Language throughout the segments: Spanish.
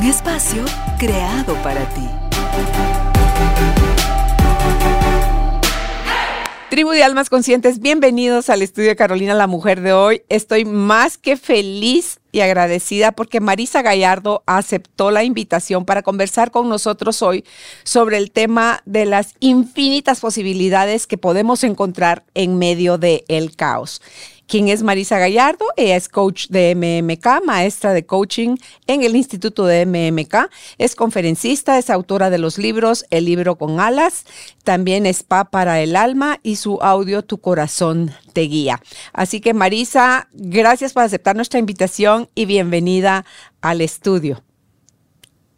Un espacio creado para ti. Tribu de Almas Conscientes, bienvenidos al estudio de Carolina, la mujer de hoy. Estoy más que feliz y agradecida porque Marisa Gallardo aceptó la invitación para conversar con nosotros hoy sobre el tema de las infinitas posibilidades que podemos encontrar en medio del el caos. ¿Quién es Marisa Gallardo? Ella es coach de MMK, maestra de coaching en el Instituto de MMK. Es conferencista, es autora de los libros El libro con alas, también Spa para el alma y su audio Tu corazón te guía. Así que Marisa, gracias por aceptar nuestra invitación y bienvenida al estudio.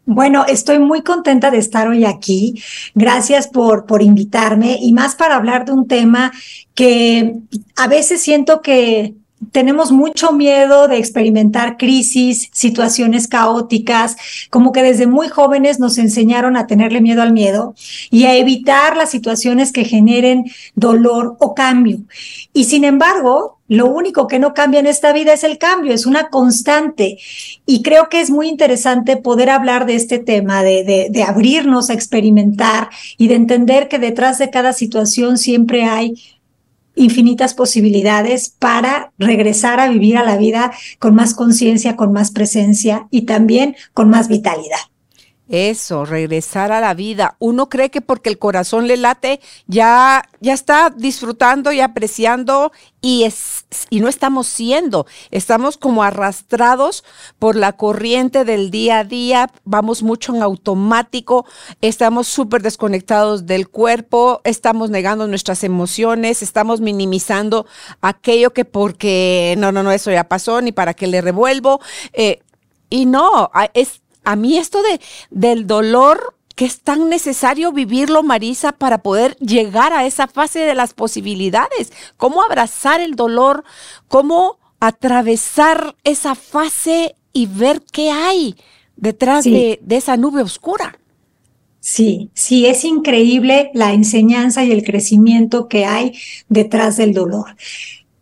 Bueno, estoy muy contenta de estar hoy aquí. Gracias por, por invitarme y más para hablar de un tema que a veces siento que tenemos mucho miedo de experimentar crisis, situaciones caóticas, como que desde muy jóvenes nos enseñaron a tenerle miedo al miedo y a evitar las situaciones que generen dolor o cambio. Y sin embargo, lo único que no cambia en esta vida es el cambio, es una constante. Y creo que es muy interesante poder hablar de este tema, de, de, abrirnos a experimentar y de entender que detrás de cada situación siempre hay infinitas posibilidades para regresar a vivir a la vida con más conciencia, con más presencia y también con más vitalidad. Eso, regresar a la vida. Uno cree que porque el corazón le late, ya, ya está disfrutando y apreciando y, es, y no estamos siendo. Estamos como arrastrados por la corriente del día a día, vamos mucho en automático, estamos súper desconectados del cuerpo, estamos negando nuestras emociones, estamos minimizando aquello que porque, no, no, no, eso ya pasó, ni para qué le revuelvo. Eh, y no, es a mí esto de, del dolor que es tan necesario vivirlo, Marisa, para poder llegar a esa fase de las posibilidades. ¿Cómo abrazar el dolor? ¿Cómo atravesar esa fase y ver qué hay detrás de, de esa nube oscura? Sí, sí, es increíble la enseñanza y el crecimiento que hay detrás del dolor.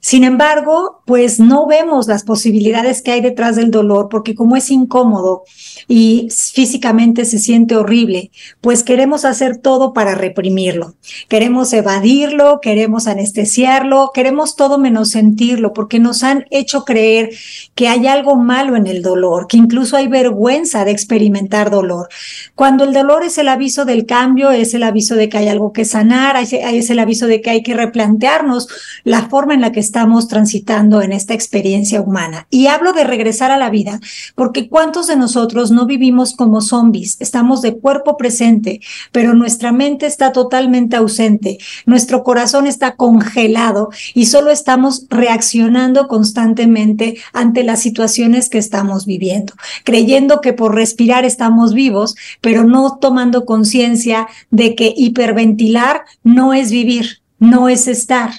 Sin embargo, pues no vemos las posibilidades que hay detrás del dolor, porque como es incómodo y físicamente se siente horrible, pues queremos hacer todo para reprimirlo. Queremos evadirlo, queremos anestesiarlo, queremos todo menos sentirlo, porque nos han hecho creer que hay algo malo en el dolor, que incluso hay vergüenza de experimentar dolor. Cuando el dolor es el aviso del cambio, es el aviso de que hay algo que sanar, es el aviso de que hay que replantearnos la forma en la que estamos transitando en esta experiencia humana. Y hablo de regresar a la vida, porque ¿cuántos de nosotros no vivimos como zombies? Estamos de cuerpo presente, pero nuestra mente está totalmente ausente, nuestro corazón está congelado y solo estamos reaccionando constantemente ante las situaciones que estamos viviendo, creyendo que por respirar estamos vivos, pero no tomando conciencia de que hiperventilar no es vivir, no es estar,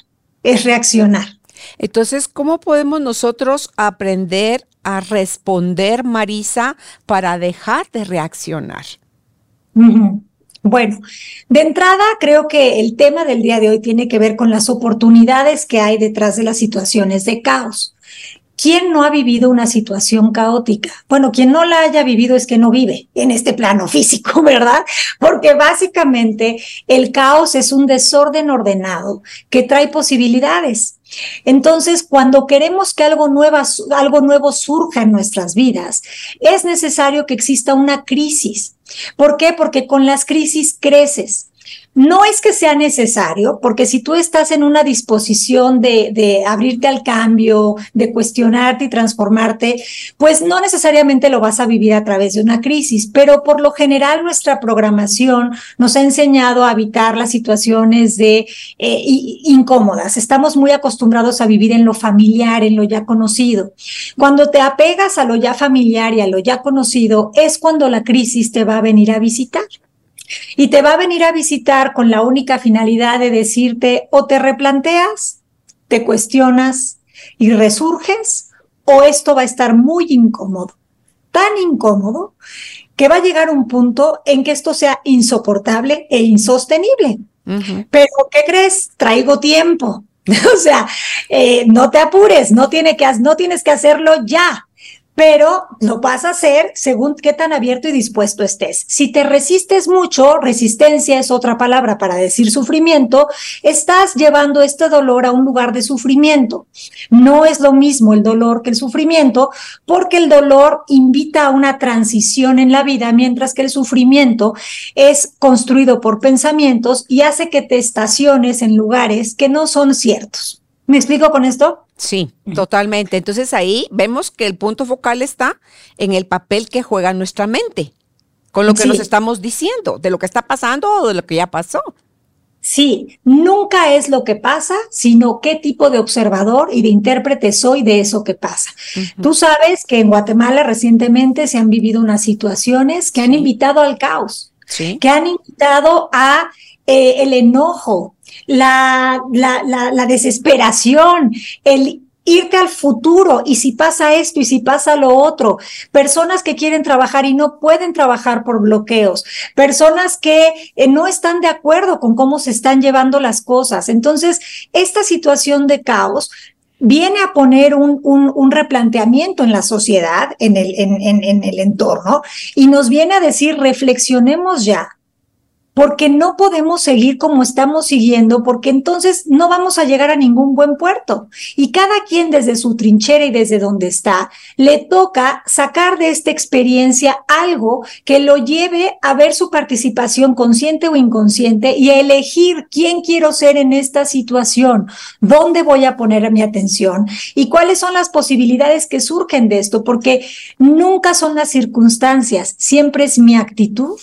es reaccionar. Entonces, ¿cómo podemos nosotros aprender a responder, Marisa, para dejar de reaccionar? Bueno, de entrada creo que el tema del día de hoy tiene que ver con las oportunidades que hay detrás de las situaciones de caos. ¿Quién no ha vivido una situación caótica? Bueno, quien no la haya vivido es que no vive en este plano físico, ¿verdad? Porque básicamente el caos es un desorden ordenado que trae posibilidades. Entonces, cuando queremos que algo, algo nuevo surja en nuestras vidas, es necesario que exista una crisis. ¿Por qué? Porque con las crisis creces. No es que sea necesario, porque si tú estás en una disposición de, de, abrirte al cambio, de cuestionarte y transformarte, pues no necesariamente lo vas a vivir a través de una crisis, pero por lo general nuestra programación nos ha enseñado a evitar las situaciones de eh, incómodas. Estamos muy acostumbrados a vivir en lo familiar, en lo ya conocido. Cuando te apegas a lo ya familiar y a lo ya conocido, es cuando la crisis te va a venir a visitar. Y te va a venir a visitar con la única finalidad de decirte o te replanteas, te cuestionas y resurges, o esto va a estar muy incómodo, tan incómodo que va a llegar un punto en que esto sea insoportable e insostenible. Pero, ¿qué crees? Traigo tiempo. o sea, eh, no te apures, no, tiene que, no tienes que hacerlo ya pero lo vas a hacer según qué tan abierto y dispuesto estés. Si te resistes mucho, resistencia es otra palabra para decir sufrimiento, estás llevando este dolor a un lugar de sufrimiento. No es lo mismo el dolor que el sufrimiento, porque el dolor invita a una transición en la vida, mientras que el sufrimiento es construido por pensamientos y hace que te estaciones en lugares que no son ciertos. ¿Me explico con esto? Sí, totalmente. Entonces ahí vemos que el punto focal está en el papel que juega nuestra mente, con lo que nos estamos diciendo, de lo que está pasando o de lo que ya pasó. Sí, nunca es lo que pasa, sino qué tipo de observador y de intérprete soy de eso que pasa. Tú sabes que en Guatemala recientemente se han vivido unas situaciones que han invitado al caos, que han invitado a eh, el enojo, la, la, la, desesperación, el irte al futuro y si pasa esto y si pasa lo otro, personas que quieren trabajar y no pueden trabajar por bloqueos, personas que eh, no están de acuerdo con cómo se están llevando las cosas. Entonces, esta situación de caos viene a poner un, un, replanteamiento en la sociedad, en el, en el entorno, y nos viene a decir, reflexionemos ya porque no podemos seguir como estamos siguiendo, porque entonces no vamos a llegar a ningún buen puerto. Y cada quien desde su trinchera y desde donde está, le toca sacar de esta experiencia algo que lo lleve a ver su participación consciente o inconsciente y a elegir quién quiero ser en esta situación, dónde voy a poner mi atención y cuáles son las posibilidades que surgen de esto, porque nunca son las circunstancias, siempre es mi actitud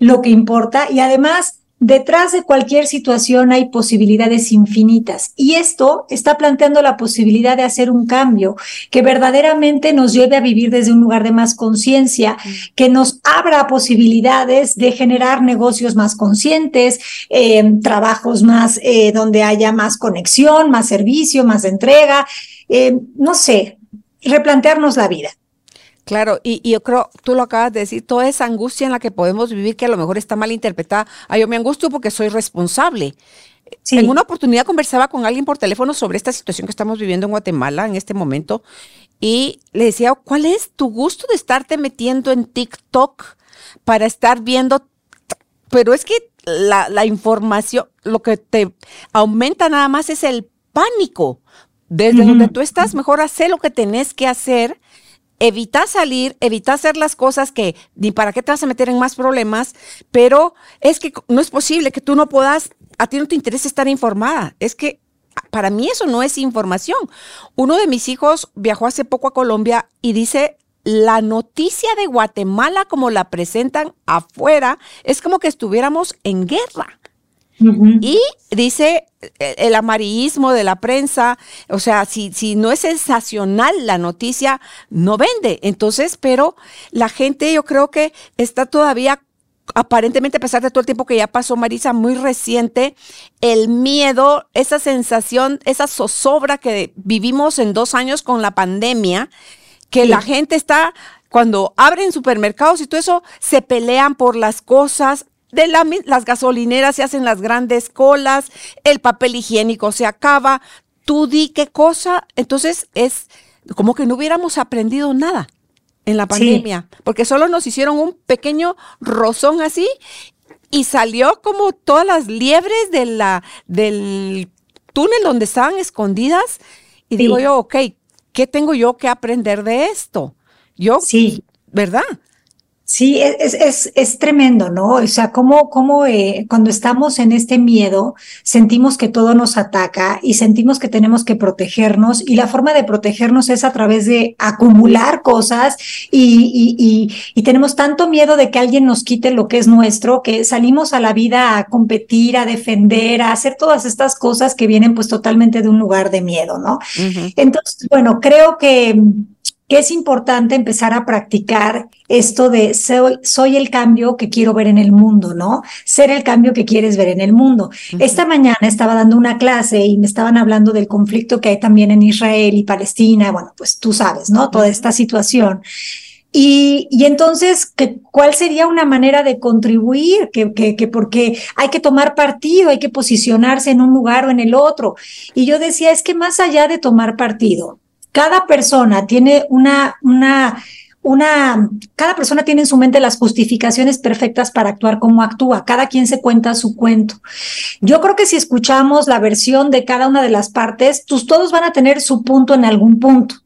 lo que importa. Y además Detrás de cualquier situación hay posibilidades infinitas. Y esto está planteando la posibilidad de hacer un cambio que verdaderamente nos lleve a vivir desde un lugar de más conciencia, que nos abra posibilidades de generar negocios más conscientes, eh, trabajos más eh, donde haya más conexión, más servicio, más entrega, eh, no sé, replantearnos la vida. Claro, y, yo creo, tú lo acabas de decir, toda esa angustia en la que podemos vivir, que a lo mejor está mal interpretada. Ah, yo me angustio porque soy responsable. En una oportunidad conversaba con alguien por teléfono sobre esta situación que estamos viviendo en Guatemala en este momento y le decía, ¿cuál es tu gusto de estarte metiendo en TikTok para estar viendo? Pero es que la, la información, lo que te aumenta nada más es el pánico. Desde donde tú estás, mejor hacer lo que tenés que hacer evita salir, evita hacer las cosas que ni para qué te vas a meter en más problemas, pero es que no es posible que tú no puedas, a ti no te interesa estar informada. Es que para mí eso no es información. Uno de mis hijos viajó hace poco a Colombia y dice, la noticia de Guatemala como la presentan afuera es como que estuviéramos en guerra. Y dice el amarillismo de la prensa, o sea, si, si no es sensacional la noticia, no vende. Entonces, pero la gente yo creo que está todavía aparentemente a pesar de todo el tiempo que ya pasó Marisa, muy reciente, el miedo, esa sensación, esa zozobra que vivimos en dos años con la pandemia, que la gente está, cuando abren supermercados y todo eso, se pelean por las cosas, de las gasolineras se hacen las grandes colas, el papel higiénico se acaba, tú di qué cosa, entonces es como que no hubiéramos aprendido nada en la pandemia, porque solo nos hicieron un pequeño rozón así y salió como todas las liebres de la, del túnel donde estaban escondidas y digo yo, ok, ¿qué tengo yo que aprender de esto? Yo, sí. ¿verdad? Sí, es, es, es, tremendo, ¿no? O sea, cómo, cómo eh, cuando estamos en este miedo, sentimos que todo nos ataca y sentimos que tenemos que protegernos y la forma de protegernos es a través de acumular cosas y, y, y, tenemos tanto miedo de que alguien nos quite lo que es nuestro, que salimos a la vida a competir, a defender, a hacer todas estas cosas que vienen pues totalmente de un lugar de miedo, ¿no? Entonces, bueno, creo que que es importante empezar a practicar esto de soy, el cambio que quiero ver en el mundo, ¿no? Ser el cambio que quieres ver en el mundo. Esta mañana estaba dando una clase y me estaban hablando del conflicto que hay también en Israel y Palestina, bueno, pues tú sabes, ¿no? Toda esta situación. Y, y, entonces, ¿cuál sería una manera de contribuir? Que, que, que, porque hay que tomar partido, hay que posicionarse en un lugar o en el otro. Y yo decía, es que más allá de tomar partido, cada persona tiene una, una, una, cada persona tiene en su mente las justificaciones perfectas para actuar como actúa. Cada quien se cuenta su cuento. Yo creo que si escuchamos la versión de cada una de las partes, pues todos van a tener su punto en algún punto.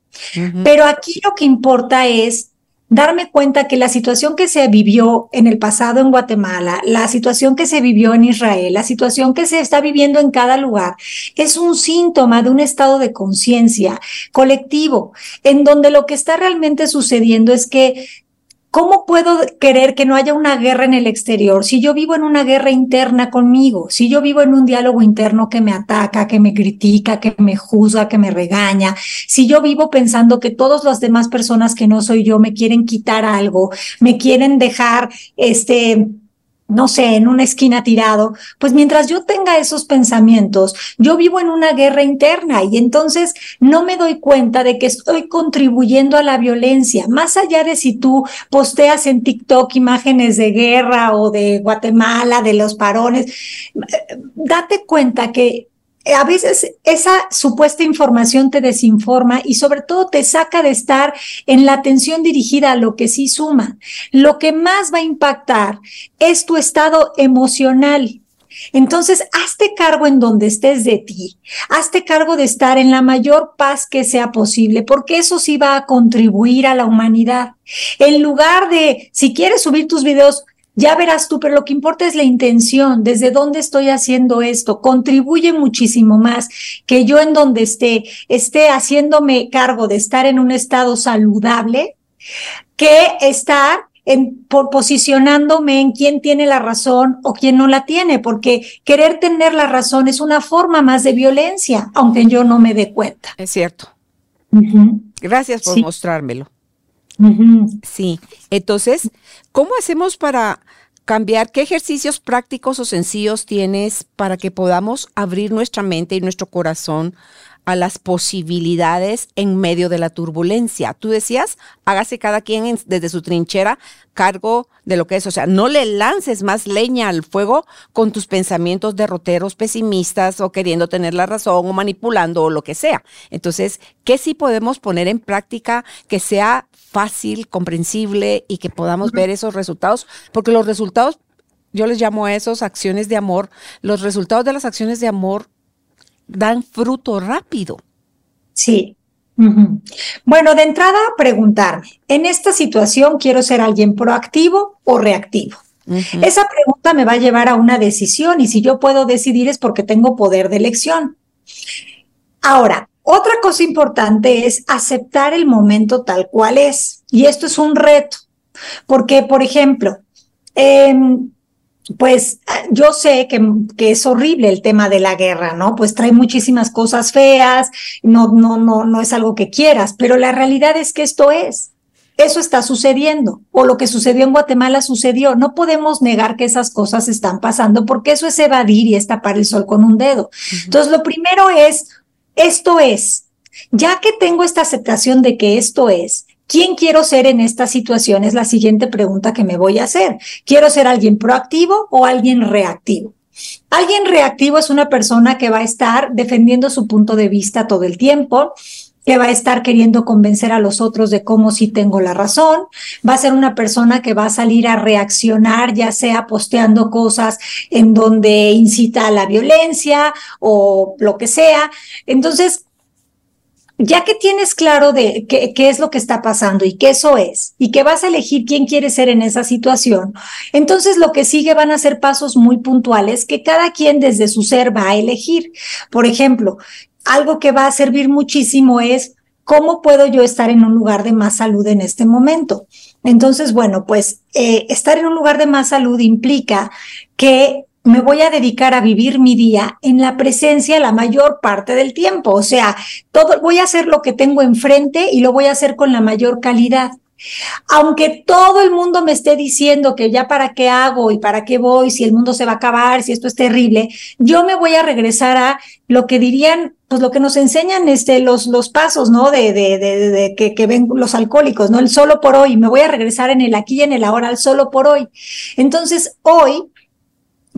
Pero aquí lo que importa es darme cuenta que la situación que se vivió en el pasado en Guatemala, la situación que se vivió en Israel, la situación que se está viviendo en cada lugar, es un síntoma de un estado de conciencia colectivo, en donde lo que está realmente sucediendo es que ¿Cómo puedo querer que no haya una guerra en el exterior si yo vivo en una guerra interna conmigo? Si yo vivo en un diálogo interno que me ataca, que me critica, que me juzga, que me regaña, si yo vivo pensando que todas las demás personas que no soy yo me quieren quitar algo, me quieren dejar este no sé, en una esquina tirado, pues mientras yo tenga esos pensamientos, yo vivo en una guerra interna y entonces no me doy cuenta de que estoy contribuyendo a la violencia, más allá de si tú posteas en TikTok imágenes de guerra o de Guatemala, de los parones, eh, date cuenta que a veces esa supuesta información te desinforma y sobre todo te saca de estar en la atención dirigida a lo que sí suma. Lo que más va a impactar es tu estado emocional. Entonces, hazte cargo en donde estés de ti, hazte cargo de estar en la mayor paz que sea posible, porque eso sí va a contribuir a la humanidad. En lugar de, si quieres subir tus videos, ya verás tú, pero lo que importa es la intención, desde dónde estoy haciendo esto. Contribuye muchísimo más que yo en donde esté, esté haciéndome cargo de estar en un estado saludable, que estar en, por posicionándome en quién tiene la razón o quién no la tiene, porque querer tener la razón es una forma más de violencia, aunque yo no me dé cuenta. Es cierto. Gracias por mostrármelo. Sí, entonces, ¿cómo hacemos para cambiar? ¿Qué ejercicios prácticos o sencillos tienes para que podamos abrir nuestra mente y nuestro corazón a las posibilidades en medio de la turbulencia. Tú decías, hágase cada quien desde su trinchera cargo de lo que es, o sea, no le lances más leña al fuego con tus pensamientos derroteros, pesimistas o queriendo tener la razón o manipulando o lo que sea. Entonces, ¿qué sí podemos poner en práctica que sea fácil, comprensible y que podamos ver esos resultados? Porque los resultados yo les llamo a esos acciones de amor. Los resultados de las acciones de amor dan fruto rápido. Sí. Bueno, de entrada, preguntarme, ¿en esta situación quiero ser alguien proactivo o reactivo? Esa pregunta me va a llevar a una decisión y si yo puedo decidir es porque tengo poder de elección. Ahora, otra cosa importante es aceptar el momento tal cual es. Y esto es un reto, porque, por ejemplo, eh, pues yo sé que, que, es horrible el tema de la guerra, ¿no? Pues trae muchísimas cosas feas, no, no, no, no es algo que quieras, pero la realidad es que esto es. Eso está sucediendo, o lo que sucedió en Guatemala sucedió. No podemos negar que esas cosas están pasando, porque eso es evadir y es tapar el sol con un dedo. Entonces, lo primero es, esto es, ya que tengo esta aceptación de que esto es, ¿Quién quiero ser en esta situación? Es la siguiente pregunta que me voy a hacer. ¿Quiero ser alguien proactivo o alguien reactivo? Alguien reactivo es una persona que va a estar defendiendo su punto de vista todo el tiempo, que va a estar queriendo convencer a los otros de cómo sí tengo la razón, va a ser una persona que va a salir a reaccionar, ya sea posteando cosas en donde incita a la violencia o lo que sea. Entonces, ya que tienes claro de qué, qué, es lo que está pasando y qué eso es, y que vas a elegir quién quiere ser en esa situación, entonces lo que sigue van a ser pasos muy puntuales que cada quien desde su ser va a elegir. Por ejemplo, algo que va a servir muchísimo es cómo puedo yo estar en un lugar de más salud en este momento. Entonces, bueno, pues eh, estar en un lugar de más salud implica que me voy a dedicar a vivir mi día en la presencia la mayor parte del tiempo. O sea, todo, voy a hacer lo que tengo enfrente y lo voy a hacer con la mayor calidad. Aunque todo el mundo me esté diciendo que ya para qué hago y para qué voy, si el mundo se va a acabar, si esto es terrible, yo me voy a regresar a lo que dirían, pues lo que nos enseñan este, los, los pasos, ¿no? De, de, de, que, que, ven los alcohólicos, ¿no? El solo por hoy, me voy a regresar en el aquí y en el ahora, al solo por hoy. Entonces, hoy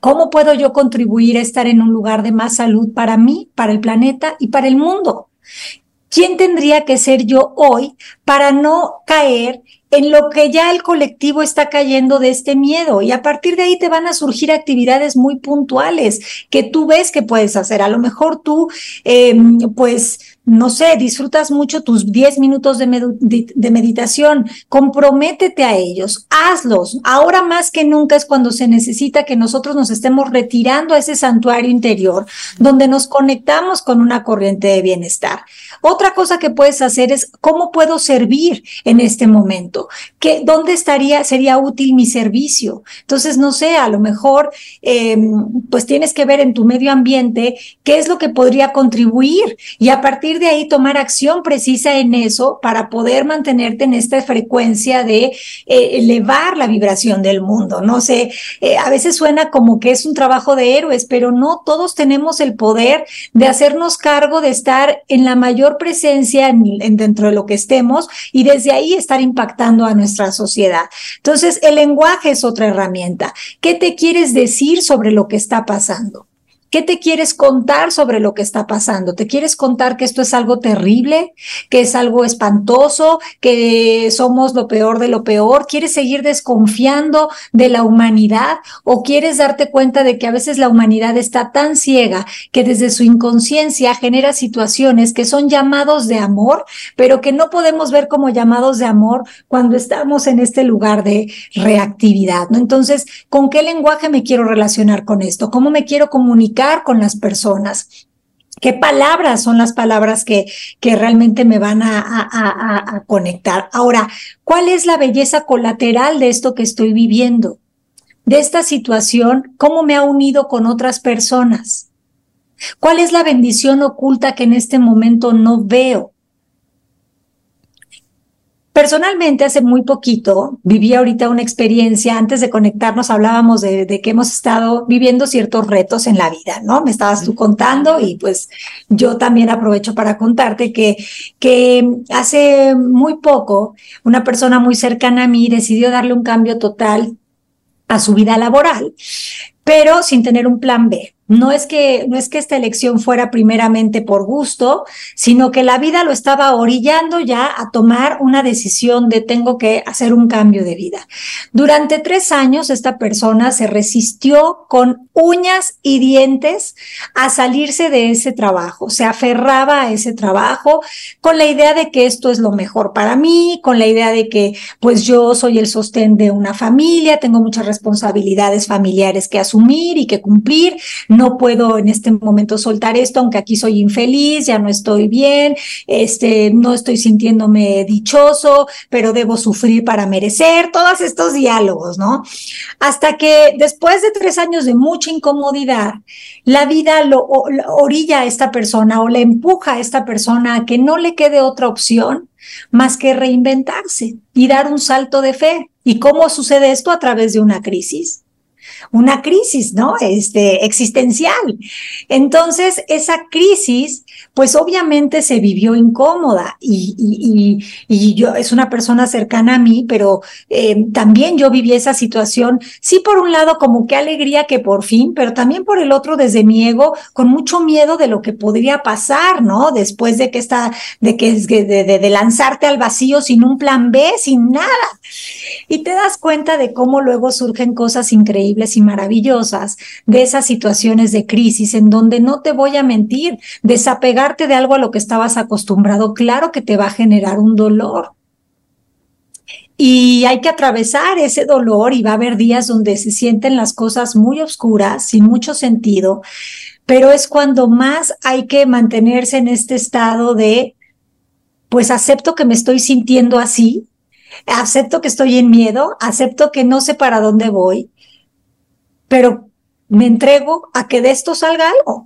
¿Cómo puedo yo contribuir a estar en un lugar de más salud para mí, para el planeta y para el mundo? ¿Quién tendría que ser yo hoy para no caer en lo que ya el colectivo está cayendo de este miedo y a partir de ahí te van a surgir actividades muy puntuales que tú ves que puedes hacer. A lo mejor tú, eh, pues, no sé, disfrutas mucho tus 10 minutos de, med de, meditación, comprométete a ellos, hazlos. Ahora más que nunca es cuando se necesita que nosotros nos estemos retirando a ese santuario interior, donde nos conectamos con una corriente de bienestar. Otra cosa que puedes hacer es cómo puedo servir en este momento, ¿Qué, dónde estaría, sería útil mi servicio. Entonces, no sé, a lo mejor, eh, pues tienes que ver en tu medio ambiente qué es lo que podría contribuir y a partir de ahí tomar acción precisa en eso para poder mantenerte en esta frecuencia de eh, elevar la vibración del mundo. No sé, eh, a veces suena como que es un trabajo de héroes, pero no todos tenemos el poder de hacernos cargo de estar en la mayor presencia en, en dentro de lo que estemos y desde ahí estar impactando a nuestra sociedad. Entonces, el lenguaje es otra herramienta. ¿Qué te quieres decir sobre lo que está pasando? ¿Qué te quieres contar sobre lo que está pasando? ¿Te quieres contar que esto es algo terrible, que es algo espantoso, que somos lo peor de lo peor? ¿Quieres seguir desconfiando de la humanidad o quieres darte cuenta de que a veces la humanidad está tan ciega que desde su inconsciencia genera situaciones que son llamados de amor, pero que no podemos ver como llamados de amor cuando estamos en este lugar de reactividad, ¿no? Entonces, ¿con qué lenguaje me quiero relacionar con esto? ¿Cómo me quiero comunicar? Con las personas. ¿Qué palabras son las palabras que, que realmente me van a, a, a, conectar? Ahora, ¿cuál es la belleza colateral de esto que estoy viviendo? De esta situación, ¿cómo me ha unido con otras personas? ¿Cuál es la bendición oculta que en este momento no veo? Personalmente, hace muy poquito, viví ahorita una experiencia, antes de conectarnos hablábamos de, de, que hemos estado viviendo ciertos retos en la vida, ¿no? Me estabas tú contando y pues yo también aprovecho para contarte que, que hace muy poco una persona muy cercana a mí decidió darle un cambio total a su vida laboral, pero sin tener un plan B. No es que no es que esta elección fuera primeramente por gusto, sino que la vida lo estaba orillando ya a tomar una decisión de tengo que hacer un cambio de vida. Durante tres años esta persona se resistió con uñas y dientes a salirse de ese trabajo, se aferraba a ese trabajo con la idea de que esto es lo mejor para mí, con la idea de que pues yo soy el sostén de una familia, tengo muchas responsabilidades familiares que asumir y que cumplir no puedo en este momento soltar esto, aunque aquí soy infeliz, ya no estoy bien, este, no estoy sintiéndome dichoso, pero debo sufrir para merecer, todos estos diálogos, ¿no? Hasta que después de tres años de mucha incomodidad, la vida lo, orilla a esta persona o le empuja a esta persona a que no le quede otra opción más que reinventarse y dar un salto de fe. ¿Y cómo sucede esto? A través de una crisis una crisis, ¿no? Este, existencial. Entonces, esa crisis, pues obviamente se vivió incómoda y, y, y, yo, es una persona cercana a mí, pero eh, también yo viví esa situación, sí por un lado como qué alegría que por fin, pero también por el otro desde mi ego, con mucho miedo de lo que podría pasar, ¿no? Después de que está, de que, de, de, de lanzarte al vacío sin un plan B, sin nada. Y te das cuenta de cómo luego surgen cosas increíbles y maravillosas de esas situaciones de crisis en donde no te voy a mentir, de algo a lo que estabas acostumbrado, claro que te va a generar un dolor. Y hay que atravesar ese dolor y va a haber días donde se sienten las cosas muy oscuras, sin mucho sentido, pero es cuando más hay que mantenerse en este estado de, pues acepto que me estoy sintiendo así, acepto que estoy en miedo, acepto que no sé para dónde voy, pero me entrego a que de esto salga algo,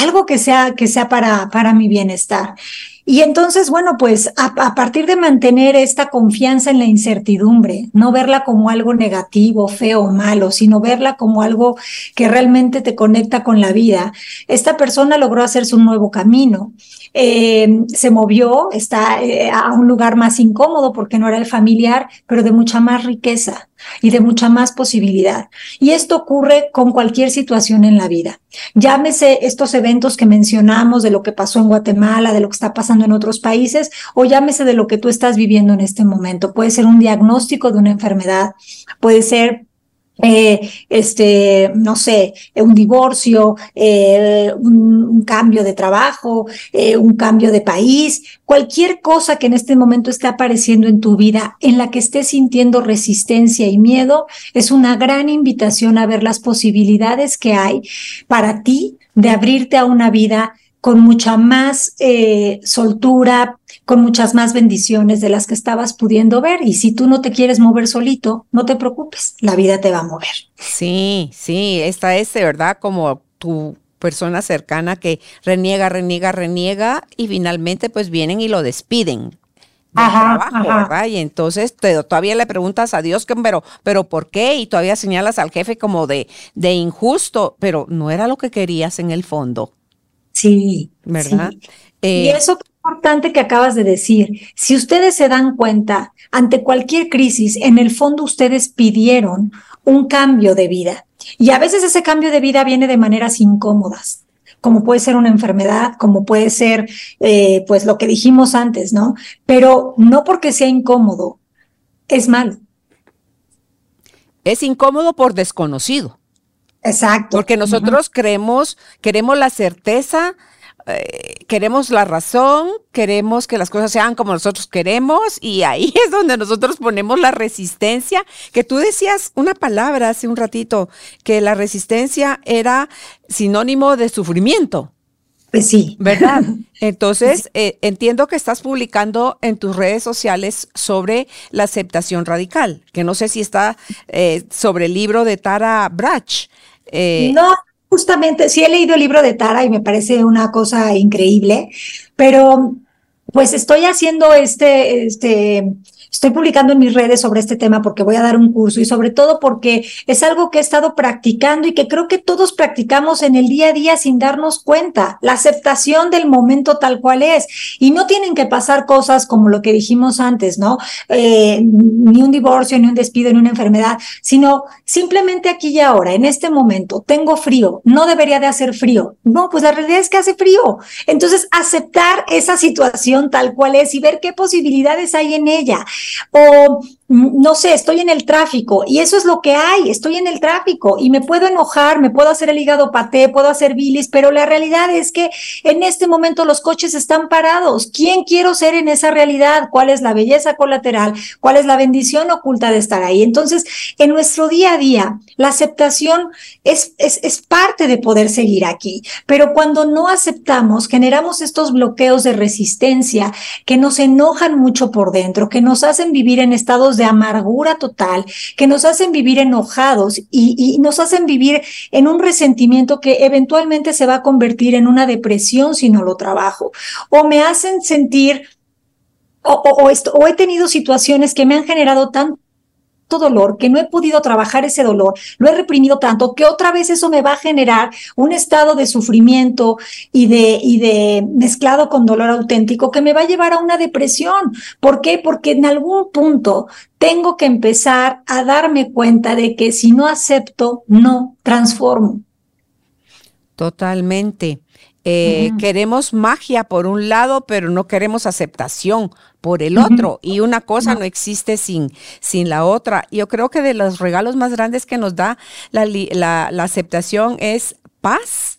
algo que sea, que sea para, para mi bienestar. Y entonces, bueno, pues a, partir de mantener esta confianza en la incertidumbre, no verla como algo negativo, feo o malo, sino verla como algo que realmente te conecta con la vida, esta persona logró hacerse un nuevo camino. Eh, se movió, está eh, a un lugar más incómodo porque no era el familiar, pero de mucha más riqueza y de mucha más posibilidad. Y esto ocurre con cualquier situación en la vida. Llámese estos eventos que mencionamos de lo que pasó en Guatemala, de lo que está pasando en otros países, o llámese de lo que tú estás viviendo en este momento. Puede ser un diagnóstico de una enfermedad, puede ser eh, este, no sé, un divorcio, un, cambio de trabajo, eh, un cambio de país, cualquier cosa que en este momento esté apareciendo en tu vida en la que estés sintiendo resistencia y miedo, es una gran invitación a ver las posibilidades que hay para ti de abrirte a una vida con mucha más eh, soltura, con muchas más bendiciones de las que estabas pudiendo ver. Y si tú no te quieres mover solito, no te preocupes, la vida te va a mover. Sí, sí, esta es de verdad como tu persona cercana que reniega, reniega, reniega y finalmente pues vienen y lo despiden. Ajá, trabajo, ¿verdad? Y entonces te, todavía le preguntas a Dios, que, pero, pero ¿por qué? Y todavía señalas al jefe como de, de injusto, pero no era lo que querías en el fondo. Sí. ¿Verdad? y eh, eso es importante que acabas de decir. Si ustedes se dan cuenta, ante cualquier crisis, en el fondo ustedes pidieron un cambio de vida. Y a veces ese cambio de vida viene de maneras incómodas como puede ser una enfermedad, como puede ser, eh, pues lo que dijimos antes, ¿no? Pero no porque sea incómodo, es malo. Es incómodo por desconocido. Exacto. Porque nosotros creemos, queremos la certeza, eh, queremos la razón, queremos que las cosas sean como nosotros queremos y ahí es donde nosotros ponemos la resistencia, que tú decías una palabra hace un ratito, que la resistencia era sinónimo de sufrimiento. Pues sí. ¿Verdad? Entonces, eh, entiendo que estás publicando en tus redes sociales sobre la aceptación radical, que no sé si está eh, sobre el libro de Tara Brach. Eh, no, justamente, sí he leído el libro de Tara y me parece una cosa increíble, pero pues estoy haciendo este, este, Estoy publicando en mis redes sobre este tema porque voy a dar un curso y sobre todo porque es algo que he estado practicando y que creo que todos practicamos en el día a día sin darnos cuenta. La aceptación del momento tal cual es. Y no tienen que pasar cosas como lo que dijimos antes, ¿no? Eh, ni un divorcio, ni un despido, ni una enfermedad, sino simplemente aquí y ahora, en este momento, tengo frío, no debería de hacer frío. No, pues la realidad es que hace frío. Entonces, aceptar esa situación tal cual es y ver qué posibilidades hay en ella o no sé, estoy en el tráfico y eso es lo que hay, estoy en el tráfico y me puedo enojar, me puedo hacer el hígado paté, puedo hacer bilis, pero la realidad es que en este momento los coches están parados. ¿Quién quiero ser en esa realidad? ¿Cuál es la belleza colateral? ¿Cuál es la bendición oculta de estar ahí? Entonces, en nuestro día a día, la aceptación es, es, es parte de poder seguir aquí, pero cuando no aceptamos, generamos estos bloqueos de resistencia que nos enojan mucho por dentro, que nos hacen vivir en estados de amargura total, que nos hacen vivir enojados y, nos hacen vivir en un resentimiento que eventualmente se va a convertir en una depresión si no lo trabajo. O me hacen sentir o, esto, o, he tenido situaciones que me han generado tanto dolor, que no he podido trabajar ese dolor, lo he reprimido tanto, que otra vez eso me va a generar un estado de sufrimiento y de, y de mezclado con dolor auténtico que me va a llevar a una depresión. ¿Por qué? Porque en algún punto tengo que empezar a darme cuenta de que si no acepto, no transformo. Totalmente. Eh, queremos magia por un lado, pero no queremos aceptación por el otro. Y una cosa no existe sin, sin la otra. Yo creo que de los regalos más grandes que nos da la, la aceptación es paz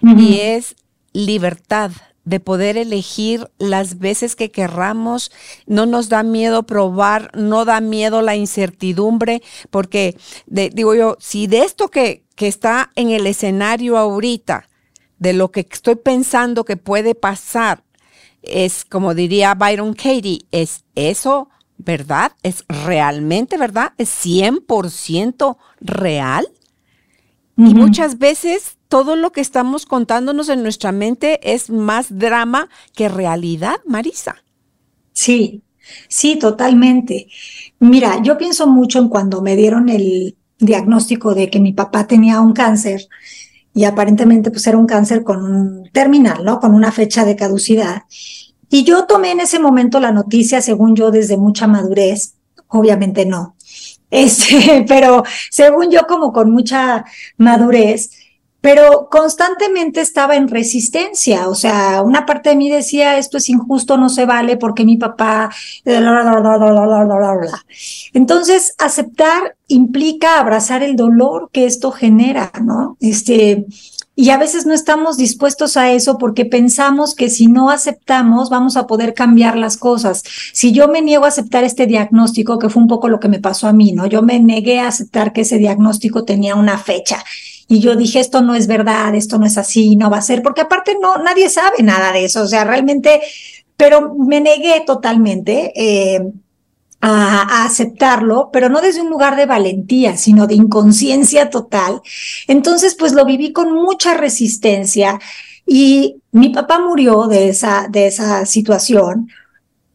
y es libertad de poder elegir las veces que querramos, no nos da miedo probar, no da miedo la incertidumbre, porque digo yo, si de esto que, que está en el escenario ahorita, de lo que estoy pensando que puede pasar, es como diría Byron Katie, es eso verdad, es realmente verdad, es 100% real. Y muchas veces todo lo que estamos contándonos en nuestra mente es más drama que realidad, Marisa. Sí, sí, totalmente. Mira, yo pienso mucho en cuando me dieron el diagnóstico de que mi papá tenía un cáncer y aparentemente pues era un cáncer con un terminal, ¿no? Con una fecha de caducidad. Y yo tomé en ese momento la noticia, según yo, desde mucha madurez. Obviamente no. Este, pero según yo, como con mucha madurez, pero constantemente estaba en resistencia. O sea, una parte de mí decía, esto es injusto, no se vale porque mi papá... Entonces, aceptar implica abrazar el dolor que esto genera, ¿no? Este, y a veces no estamos dispuestos a eso porque pensamos que si no aceptamos vamos a poder cambiar las cosas. Si yo me niego a aceptar este diagnóstico, que fue un poco lo que me pasó a mí, ¿no? Yo me negué a aceptar que ese diagnóstico tenía una fecha. Y yo dije, esto no es verdad, esto no es así, no va a ser, porque aparte no, nadie sabe nada de eso, o sea, realmente, pero me negué totalmente. Eh, a, aceptarlo, pero no desde un lugar de valentía, sino de inconsciencia total. Entonces, pues lo viví con mucha resistencia y mi papá murió de esa, de esa situación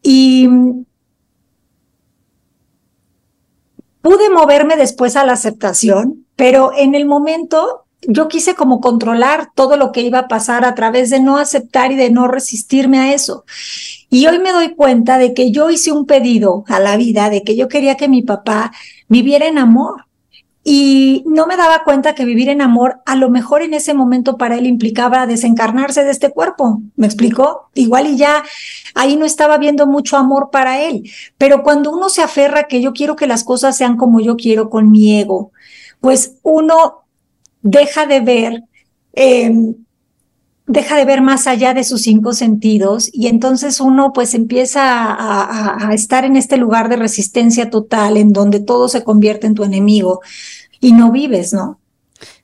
y pude moverme después a la aceptación, pero en el momento yo quise como controlar todo lo que iba a pasar a través de no aceptar y de no resistirme a eso. Y hoy me doy cuenta de que yo hice un pedido a la vida, de que yo quería que mi papá viviera en amor. Y no me daba cuenta que vivir en amor, a lo mejor en ese momento para él implicaba desencarnarse de este cuerpo. ¿Me explicó? Igual y ya ahí no estaba viendo mucho amor para él. Pero cuando uno se aferra que yo quiero que las cosas sean como yo quiero con mi ego, pues uno deja de ver, em, deja de ver más allá de sus cinco sentidos y entonces uno pues empieza a, estar en este lugar de resistencia total en donde todo se convierte en tu enemigo y no vives, ¿no?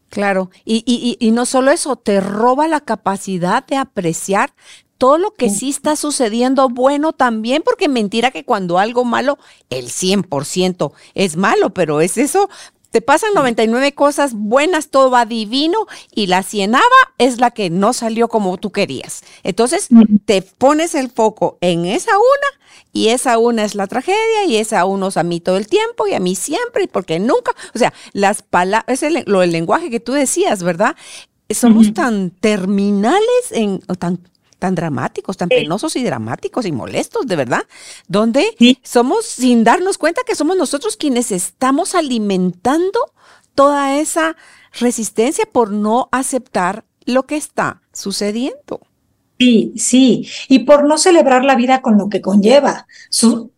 Claro, y, y, y, no solo eso, te roba la capacidad de apreciar todo lo que sí está sucediendo bueno también, porque mentira que cuando algo malo, el 100% es malo, pero es eso, te pasan 99 cosas buenas, todo va divino y la cienava es la que no salió como tú querías. Entonces te pones el foco en esa una y esa una es la tragedia y esa uno es a mí todo el tiempo y a mí siempre y porque nunca, o sea, las palabras, es el, lo, el lenguaje que tú decías, ¿verdad? Somos tan terminales en, o tan tan dramáticos, tan penosos y dramáticos y molestos, de verdad, donde somos sin darnos cuenta que somos nosotros quienes estamos alimentando toda esa resistencia por no aceptar lo que está sucediendo. Sí, sí, y por no celebrar la vida con lo que conlleva, sus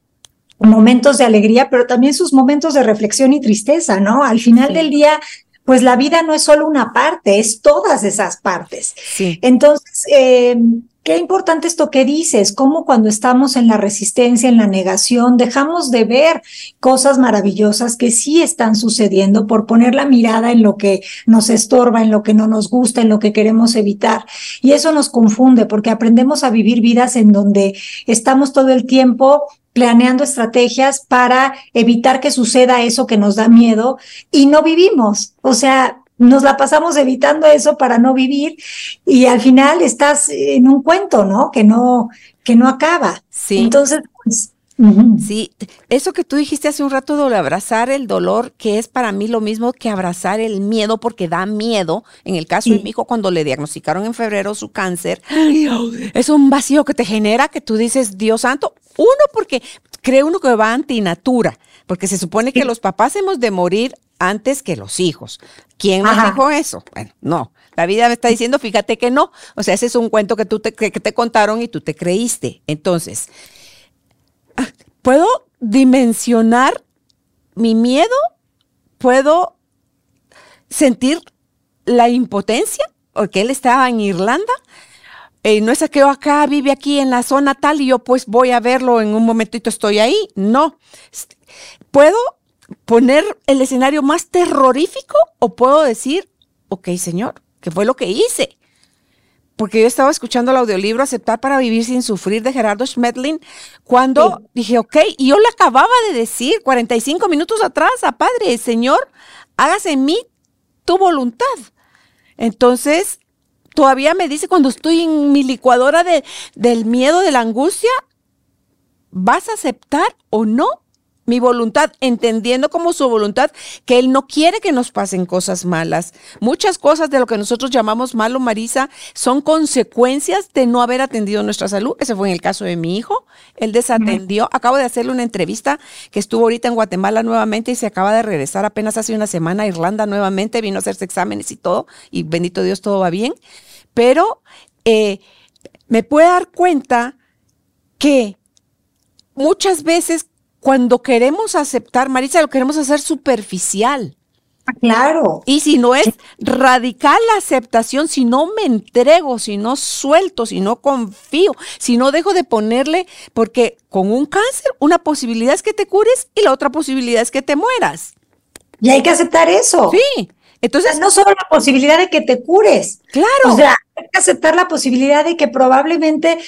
momentos de alegría, pero también sus momentos de reflexión y tristeza, ¿no? Al final del día, pues la vida no es solo una parte, es todas esas partes. Sí. Entonces, eh, qué importante esto que dices, cómo cuando estamos en la resistencia, en la negación, dejamos de ver cosas maravillosas que sí están sucediendo por poner la mirada en lo que nos estorba, en lo que no nos gusta, en lo que queremos evitar. Y eso nos confunde porque aprendemos a vivir vidas en donde estamos todo el tiempo planeando estrategias para evitar que suceda eso que nos da miedo y no vivimos. O sea, nos la pasamos evitando eso para no vivir y al final estás en un cuento, ¿no? Que no, que no acaba. Sí. Entonces, pues, Sí, eso que tú dijiste hace un rato de abrazar el dolor, que es para mí lo mismo que abrazar el miedo, porque da miedo. En el caso de mi hijo, cuando le diagnosticaron en febrero su cáncer, es un vacío que te genera que tú dices, Dios santo, uno, porque cree uno que va antinatura, porque se supone que los papás hemos de morir antes que los hijos. ¿Quién nos dijo eso? Bueno, no. La vida me está diciendo, fíjate que no. O sea, ese es un cuento que, tú te, que te contaron y tú te creíste. Entonces, ah, ¿puedo dimensionar mi miedo? ¿Puedo sentir la impotencia? Porque él estaba en Irlanda. Eh, no es que yo acá vive aquí en la zona tal y yo pues voy a verlo en un momentito estoy ahí. No. ¿Puedo poner el escenario más terrorífico o puedo decir, ok, señor, ¿qué fue lo que hice? Porque yo estaba escuchando el audiolibro Aceptar para vivir sin sufrir de Gerardo Schmedlin cuando dije, ok, y yo le acababa de decir 45 minutos atrás a Padre, Señor, hágase en mí tu voluntad. Entonces, todavía me dice cuando estoy en mi licuadora de, del miedo, de la angustia, ¿vas a aceptar o no mi voluntad, entendiendo como su voluntad que Él no quiere que nos pasen cosas malas. Muchas cosas de lo que nosotros llamamos malo, Marisa, son consecuencias de no haber atendido nuestra salud. Ese fue en el caso de mi hijo. Él desatendió. Acabo de hacerle una entrevista que estuvo ahorita en Guatemala nuevamente y se acaba de regresar apenas hace una semana a Irlanda nuevamente. Vino a hacerse exámenes y todo. Y bendito Dios, todo va bien. Pero eh, me puedo dar cuenta que muchas veces cuando queremos aceptar, Marisa, lo queremos hacer superficial. Ah, claro. Y si no es radical la aceptación, si no me entrego, si no suelto, si no confío, si no dejo de ponerle, porque con un cáncer, una posibilidad es que te cures y la otra posibilidad es que te mueras. Y hay que aceptar eso. Sí. Entonces, no solo la posibilidad de que te cures. Claro. O sea, hay que aceptar la posibilidad de que probablemente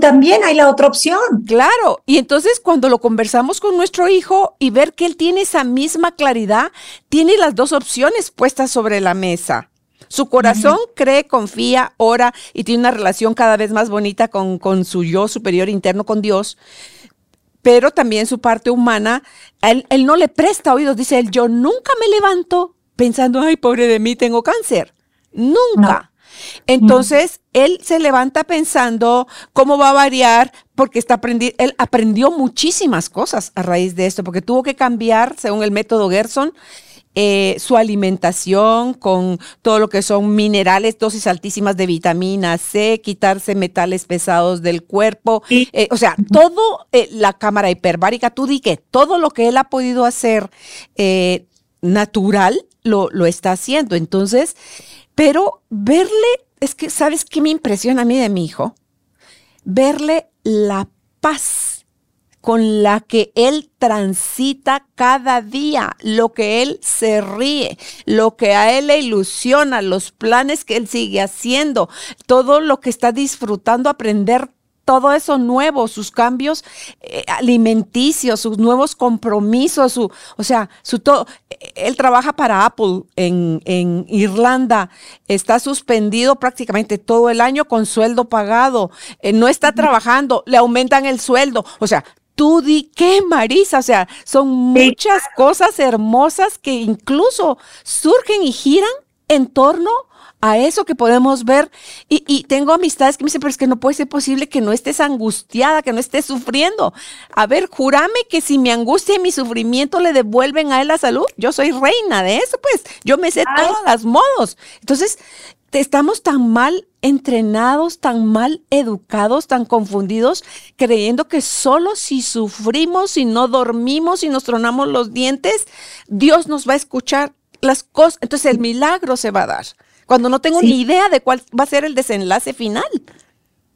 también hay la otra opción. Claro, y entonces cuando lo conversamos con nuestro hijo y ver que él tiene esa misma claridad, tiene las dos opciones puestas sobre la mesa. Su corazón cree, confía, ora y tiene una relación cada vez más bonita con, con su yo superior interno, con Dios. Pero también su parte humana, él, él no le presta oídos. Dice él, yo nunca me levanto pensando, ay, pobre de mí, tengo cáncer. Nunca. Entonces, él se levanta pensando cómo va a variar, porque está aprendi él aprendió muchísimas cosas a raíz de esto, porque tuvo que cambiar, según el método Gerson, eh, su alimentación con todo lo que son minerales, dosis altísimas de vitamina C, quitarse metales pesados del cuerpo, eh, o sea, todo eh, la cámara hiperbárica, tú di que todo lo que él ha podido hacer natural lo, lo está haciendo. Entonces, pero verle, es que, ¿sabes qué me impresiona a mí de mi hijo? Verle la paz con la que él transita cada día, lo que él se ríe, lo que a él le ilusiona, los planes que él sigue haciendo, todo lo que está disfrutando, aprender todo eso nuevo, sus cambios eh, alimenticios, sus nuevos compromisos, su, o sea, su todo. Él trabaja para Apple en, en, Irlanda, está suspendido prácticamente todo el año con sueldo pagado, eh, no está trabajando, le aumentan el sueldo, o sea. Tú di qué, Marisa, o sea, son muchas cosas hermosas que incluso surgen y giran en torno a eso que podemos ver. Y, tengo amistades que me dicen, pero es que no puede ser posible que no estés angustiada, que no estés sufriendo. A ver, júrame que si mi angustia y mi sufrimiento le devuelven a él la salud, yo soy reina de eso, pues yo me sé todos los modos. Entonces, estamos tan mal entrenados, tan mal educados, tan confundidos, creyendo que solo si sufrimos, si no dormimos, y nos tronamos los dientes, Dios nos va a escuchar las cosas. Entonces el milagro se va a dar cuando no tengo ni idea de cuál va a ser el desenlace final.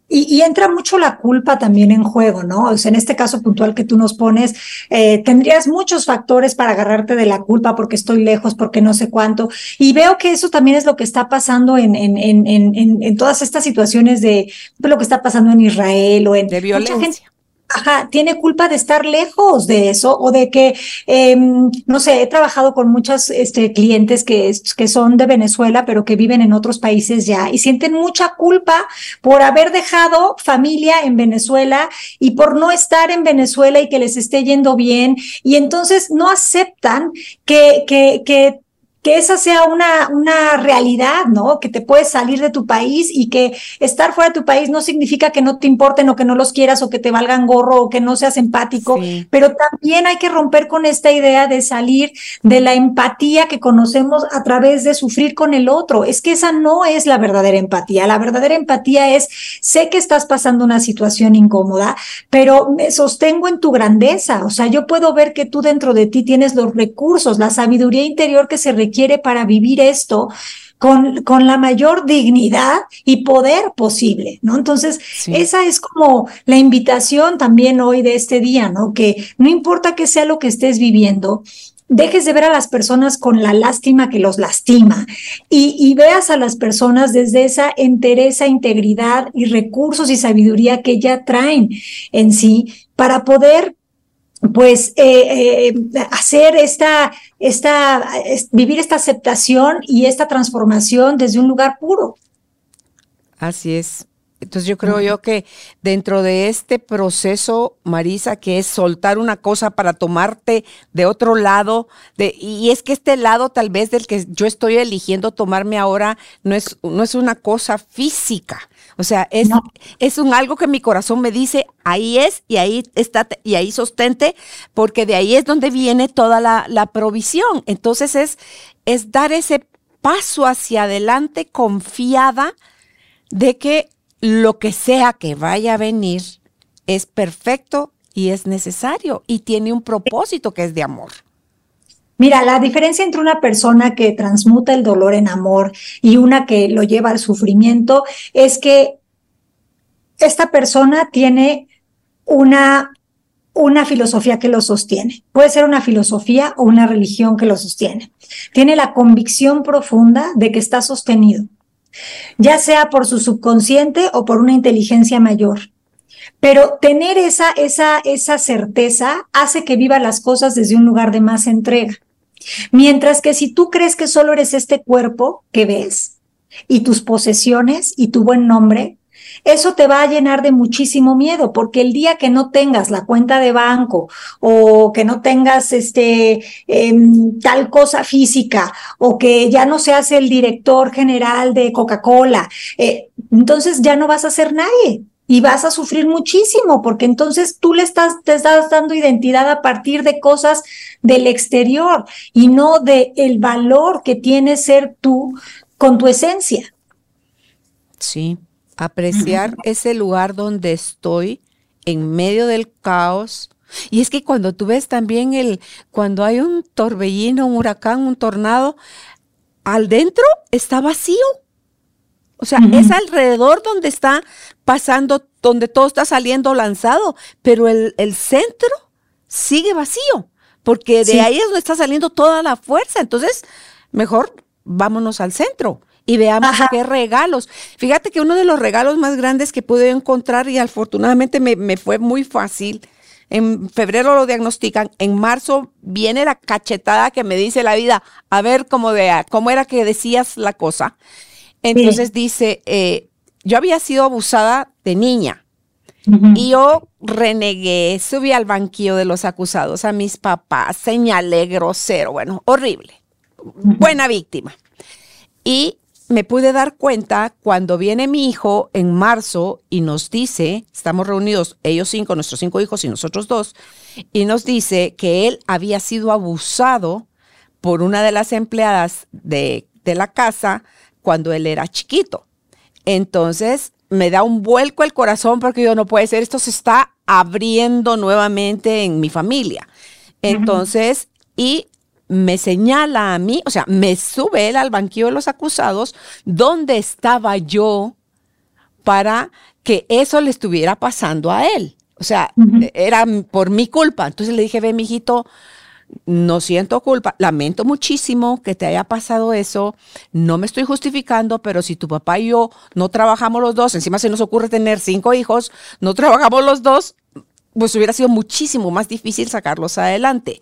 Y, entra mucho la culpa también en juego, ¿no? O sea, en este caso puntual que tú nos pones, eh, tendrías muchos factores para agarrarte de la culpa porque estoy lejos, porque no sé cuánto. Y veo que eso también es lo que está pasando en, en, en, en, en todas estas situaciones de, lo que está pasando en Israel o en... De violencia ajá, tiene culpa de estar lejos de eso o de que, em, no sé, he trabajado con muchos este, clientes que, que son de Venezuela, pero que viven en otros países ya y sienten mucha culpa por haber dejado familia en Venezuela y por no estar en Venezuela y que les esté yendo bien. Y entonces no aceptan que, que, que que esa sea una, una realidad, ¿no? Que te puedes salir de tu país y que estar fuera de tu país no significa que no te importen o que no los quieras o que te valgan gorro o que no seas empático, pero también hay que romper con esta idea de salir de la empatía que conocemos a través de sufrir con el otro. Es que esa no es la verdadera empatía. La verdadera empatía es, sé que estás pasando una situación incómoda, pero me sostengo en tu grandeza. O sea, yo puedo ver que tú dentro de ti tienes los recursos, la sabiduría interior que se requiere para vivir esto con, con la mayor dignidad y poder posible, ¿no? Entonces, esa es como la invitación también hoy de este día, ¿no? Que no importa qué sea lo que estés viviendo, dejes de ver a las personas con la lástima que los lastima y, y, veas a las personas desde esa entereza, integridad y recursos y sabiduría que ya traen en sí para poder pues eh, eh, hacer esta, esta, vivir esta aceptación y esta transformación desde un lugar puro. Así es. Entonces yo creo yo que dentro de este proceso, Marisa, que es soltar una cosa para tomarte de otro lado, de, y es que este lado tal vez del que yo estoy eligiendo tomarme ahora no es, no es una cosa física, o sea, es, es un algo que mi corazón me dice, ahí es y ahí está y ahí sostente, porque de ahí es donde viene toda la, la provisión. Entonces es, es dar ese paso hacia adelante confiada de que lo que sea que vaya a venir es perfecto y es necesario y tiene un propósito que es de amor. Mira, la diferencia entre una persona que transmuta el dolor en amor y una que lo lleva al sufrimiento es que esta persona tiene una, una filosofía que lo sostiene. Puede ser una filosofía o una religión que lo sostiene. Tiene la convicción profunda de que está sostenido, ya sea por su subconsciente o por una inteligencia mayor. Pero tener esa, esa, esa certeza hace que viva las cosas desde un lugar de más entrega. Mientras que si tú crees que solo eres este cuerpo que ves y tus posesiones y tu buen nombre, eso te va a llenar de muchísimo miedo, porque el día que no tengas la cuenta de banco o que no tengas este em, tal cosa física o que ya no seas el director general de Coca-Cola, eh, entonces ya no vas a ser nadie y vas a sufrir muchísimo porque entonces tú le estás te estás dando identidad a partir de cosas del exterior y no de el valor que tiene ser tú con tu esencia. Sí, apreciar ese lugar donde estoy en medio del caos. Y es que cuando tú ves también el cuando hay un torbellino, un huracán, un tornado, al dentro está vacío. O sea, es alrededor donde está pasando, donde todo está saliendo lanzado, pero el, el centro sigue vacío, porque de ahí es donde está saliendo toda la fuerza. Entonces, mejor vámonos al centro y veamos qué regalos. Fíjate que uno de los regalos más grandes que pude encontrar y afortunadamente me, me fue muy fácil. En febrero lo diagnostican, en marzo viene la cachetada que me dice la vida, a ver cómo, de, cómo era que decías la cosa. Entonces dice, eh, yo había sido abusada de niña y yo renegué, subí al banquillo de los acusados a mis papás, señalé grosero, bueno, horrible, buena víctima. Y me pude dar cuenta cuando viene mi hijo en marzo y nos dice, estamos reunidos, ellos cinco, nuestros cinco hijos y nosotros dos, y nos dice que él había sido abusado por una de las empleadas de, de la casa cuando él era chiquito. Entonces me da un vuelco el corazón porque yo no puede ser, esto se está abriendo nuevamente en mi familia. Entonces, y me señala a mí, o sea, me sube él al banquillo de los acusados, donde estaba yo para que eso le estuviera pasando a él. O sea, era por mi culpa. Entonces le dije, ve, mijito, no siento culpa, lamento muchísimo que te haya pasado eso, no me estoy justificando, pero si tu papá y yo no trabajamos los dos, encima se nos ocurre tener cinco hijos, no trabajamos los dos, pues hubiera sido muchísimo más difícil sacarlos adelante.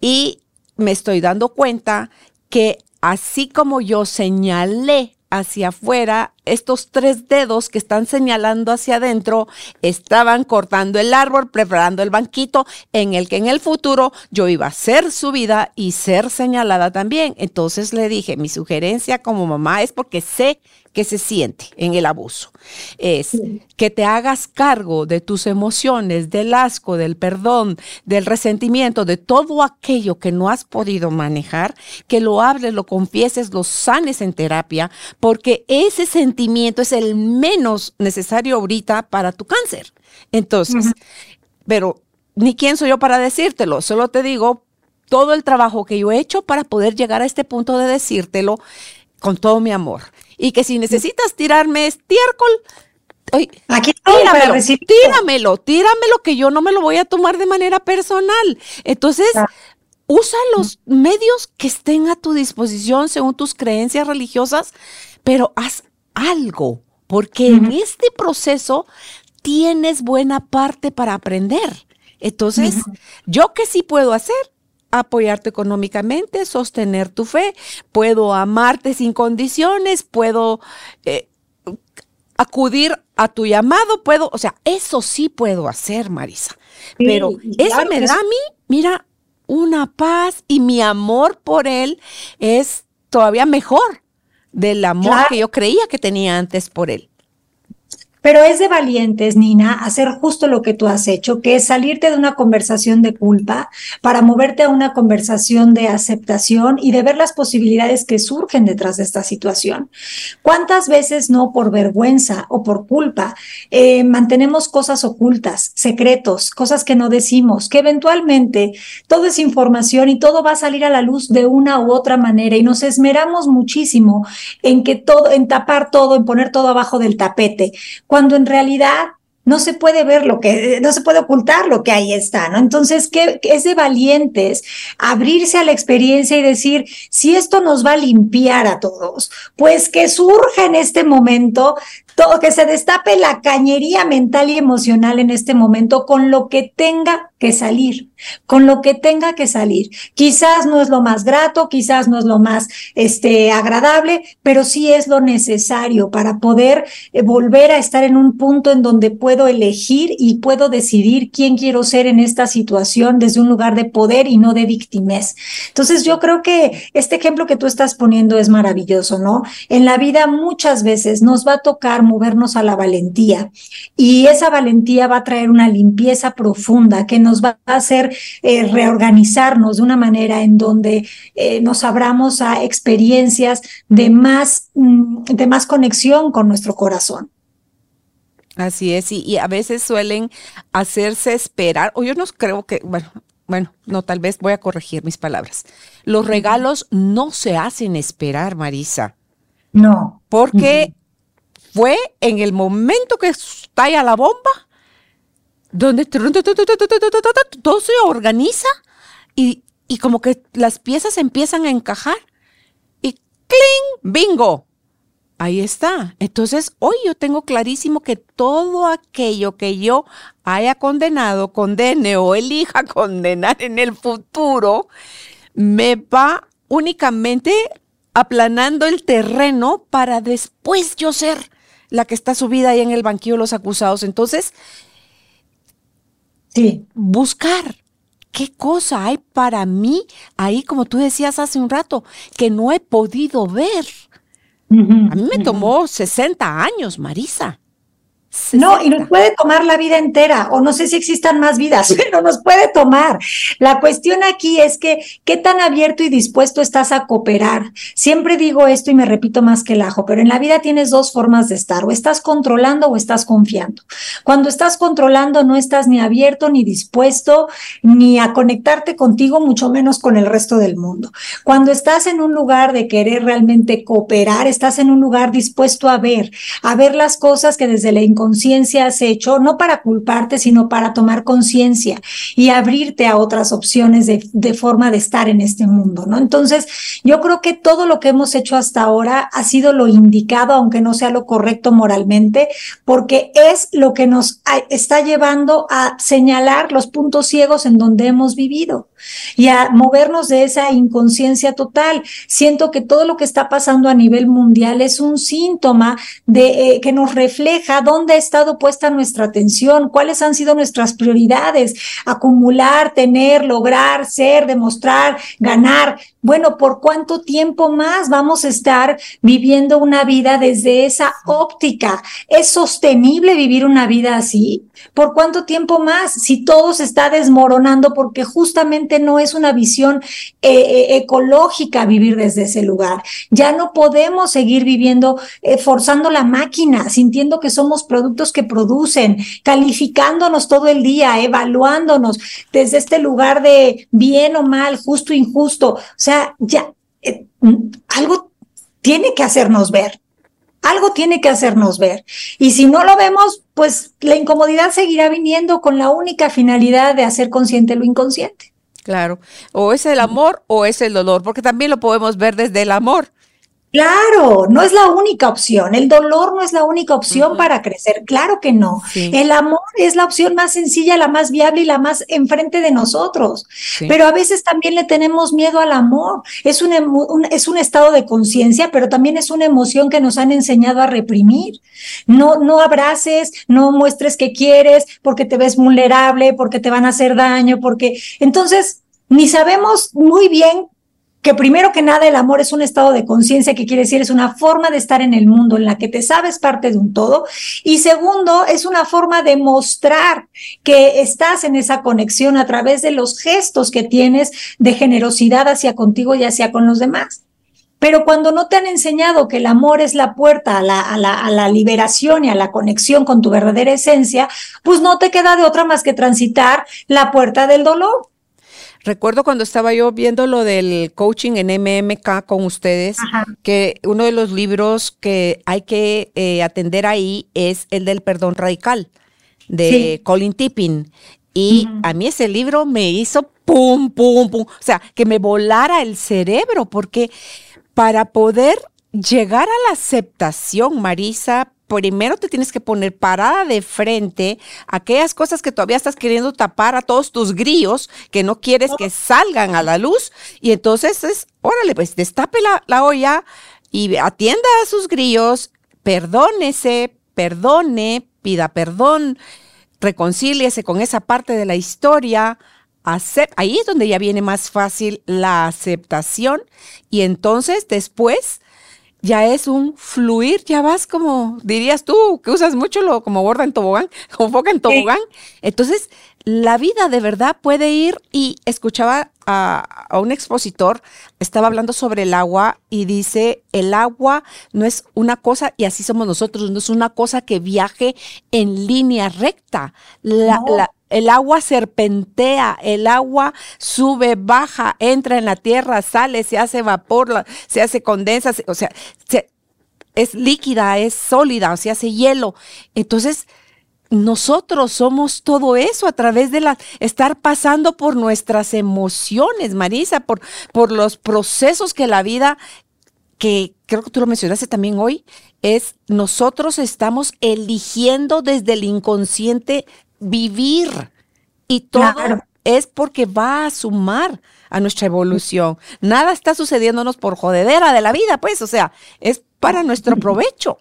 Y me estoy dando cuenta que así como yo señalé hacia afuera estos tres dedos que están señalando hacia adentro estaban cortando el árbol, preparando el banquito en el que en el futuro yo iba a ser subida y ser señalada también. Entonces le dije, mi sugerencia como mamá es porque sé que se siente en el abuso. Es que te hagas cargo de tus emociones, del asco, del perdón, del resentimiento, de todo aquello que no has podido manejar, que lo hables, lo confieses, lo sanes en terapia, porque ese sentimiento es el menos necesario ahorita para tu cáncer. Entonces, pero ni quién soy yo para decírtelo, solo te digo todo el trabajo que yo he hecho para poder llegar a este punto de decírtelo con todo mi amor y que si necesitas tirarme estiércol, Aquí tíramelo, tíramelo, tíramelo, que yo no me lo voy a tomar de manera personal. Entonces, usa los medios que estén a tu disposición según tus creencias religiosas, pero haz algo, porque en este proceso tienes buena parte para aprender. Entonces, yo qué sí puedo hacer, apoyarte económicamente, sostener tu fe, puedo amarte sin condiciones, puedo eh, acudir a tu llamado, puedo, o sea, eso sí puedo hacer, Marisa. Pero eso me da a mí, mira, una paz y mi amor por él es todavía mejor del amor que yo creía que tenía antes por él. Pero es de valientes, Nina, hacer justo lo que tú has hecho, que es salirte de una conversación de culpa para moverte a una conversación de aceptación y de ver las posibilidades que surgen detrás de esta situación. ¿Cuántas veces no por vergüenza o por culpa eh, mantenemos cosas ocultas, secretos, cosas que no decimos, que eventualmente todo es información y todo va a salir a la luz de una u otra manera y nos esmeramos muchísimo en que todo, en tapar todo, en poner todo abajo del tapete cuando en realidad no se puede ver lo que, no se puede ocultar lo que ahí está, ¿no? Entonces, ¿qué, es de valientes abrirse a la experiencia y decir, si esto nos va a limpiar a todos, pues que surja en este momento, todo, que se destape la cañería mental y emocional en este momento con lo que tenga que salir, con lo que tenga que salir. Quizás no es lo más grato, quizás no es lo más este, agradable, pero sí es lo necesario para poder eh, volver a estar en un punto en donde puedo elegir y puedo decidir quién quiero ser en esta situación desde un lugar de poder y no de víctimas. Entonces yo creo que este ejemplo que tú estás poniendo es maravilloso, ¿no? En la vida muchas veces nos va a tocar movernos a la valentía y esa valentía va a traer una limpieza profunda que nos va a hacer eh, reorganizarnos de una manera en donde eh, nos abramos a experiencias de más, mm, de más conexión con nuestro corazón. Así es, y, a veces suelen hacerse esperar, o yo no creo que, bueno, bueno, no, tal vez voy a corregir mis palabras. Los regalos no se hacen esperar, Marisa. No. Porque fue en el momento que estalla la bomba donde todo se organiza y, y como que las piezas empiezan a encajar y ¡cling! ¡Bingo! Ahí está. Entonces, hoy yo tengo clarísimo que todo aquello que yo haya condenado, condene o elija condenar en el futuro, me va únicamente aplanando el terreno para después yo ser la que está subida ahí en el banquillo de los acusados. Entonces, Sí. Buscar qué cosa hay para mí ahí, como tú decías hace un rato, que no he podido ver. a mí me tomó 60 años, Marisa. No, y nos puede tomar la vida entera, o no sé si existan más vidas, pero nos puede tomar. La cuestión aquí es que, ¿qué tan abierto y dispuesto estás a cooperar? Siempre digo esto y me repito más que el ajo, pero en la vida tienes dos formas de estar, o estás controlando o estás confiando. Cuando estás controlando no estás ni abierto ni dispuesto ni a conectarte contigo, mucho menos con el resto del mundo. Cuando estás en un lugar de querer realmente cooperar, estás en un lugar dispuesto a ver, a ver las cosas que desde la inconsciencia has hecho, no para culparte, sino para tomar conciencia y abrirte a otras opciones de, de, forma de estar en este mundo, ¿no? Entonces, yo creo que todo lo que hemos hecho hasta ahora ha sido lo indicado, aunque no sea lo correcto moralmente, porque es lo que nos está llevando a señalar los puntos ciegos en donde hemos vivido y a movernos de esa inconsciencia total. Siento que todo lo que está pasando a nivel mundial es un síntoma de eh, que nos refleja dónde ha estado puesta nuestra atención, cuáles han sido nuestras prioridades, acumular, tener, lograr, ser, demostrar, ganar. Bueno, ¿por cuánto tiempo más vamos a estar viviendo una vida desde esa óptica? ¿Es sostenible vivir una vida así? ¿Por cuánto tiempo más? Si todo se está desmoronando porque justamente no es una visión eh, eh, ecológica vivir desde ese lugar. Ya no podemos seguir viviendo eh, forzando la máquina, sintiendo que somos productos que producen, calificándonos todo el día, evaluándonos desde este lugar de bien o mal, justo o injusto. O sea, ya algo tiene que hacernos ver. Algo tiene que hacernos ver. Y si no lo vemos, pues la incomodidad seguirá viniendo con la única finalidad de hacer consciente lo inconsciente. Claro, o es el amor o es el dolor, porque también lo podemos ver desde el amor. Claro, no es la única opción. El dolor no es la única opción para crecer. Claro que no. El amor es la opción más sencilla, la más viable y la más enfrente de nosotros. Pero a veces también le tenemos miedo al amor. Es un, es un estado de conciencia, pero también es una emoción que nos han enseñado a reprimir. No, no abraces, no muestres que quieres porque te ves vulnerable, porque te van a hacer daño, porque entonces ni sabemos muy bien que primero que nada el amor es un estado de conciencia, que quiere decir es una forma de estar en el mundo en la que te sabes parte de un todo. Y segundo, es una forma de mostrar que estás en esa conexión a través de los gestos que tienes de generosidad hacia contigo y hacia con los demás. Pero cuando no te han enseñado que el amor es la puerta a la, a la, a la liberación y a la conexión con tu verdadera esencia, pues no te queda de otra más que transitar la puerta del dolor. Recuerdo cuando estaba yo viendo lo del coaching en MMK con ustedes, que uno de los libros que hay que eh, atender ahí es el del perdón radical de Colin Tipping. Y a mí ese libro me hizo pum, pum, pum. O sea, que me volara el cerebro, porque para poder llegar a la aceptación, Marisa, primero te tienes que poner parada de frente a aquellas cosas que todavía estás queriendo tapar a todos tus grillos que no quieres que salgan a la luz. Y entonces es, órale, pues destape la, olla y atienda a sus grillos, perdónese, perdone, pida perdón, reconcíliese con esa parte de la historia. ahí es donde ya viene más fácil la aceptación y entonces después ya es un fluir, ya vas como, dirías tú, que usas mucho lo como borda en tobogán, como foca en tobogán. Entonces, la vida de verdad puede ir y escuchaba a, a, un expositor, estaba hablando sobre el agua y dice, el agua no es una cosa, y así somos nosotros, no es una cosa que viaje en línea recta. La, la, el agua serpentea, el agua sube, baja, entra en la tierra, sale, se hace vapor, se hace condensa, o sea, es líquida, es sólida, se hace hielo. Entonces, nosotros somos todo eso a través de la, estar pasando por nuestras emociones, Marisa, por, por los procesos que la vida, que creo que tú lo mencionaste también hoy, es nosotros estamos eligiendo desde el inconsciente vivir. Y todo es porque va a sumar a nuestra evolución. Nada está sucediéndonos por jodedera de la vida, pues, o sea, es para nuestro provecho.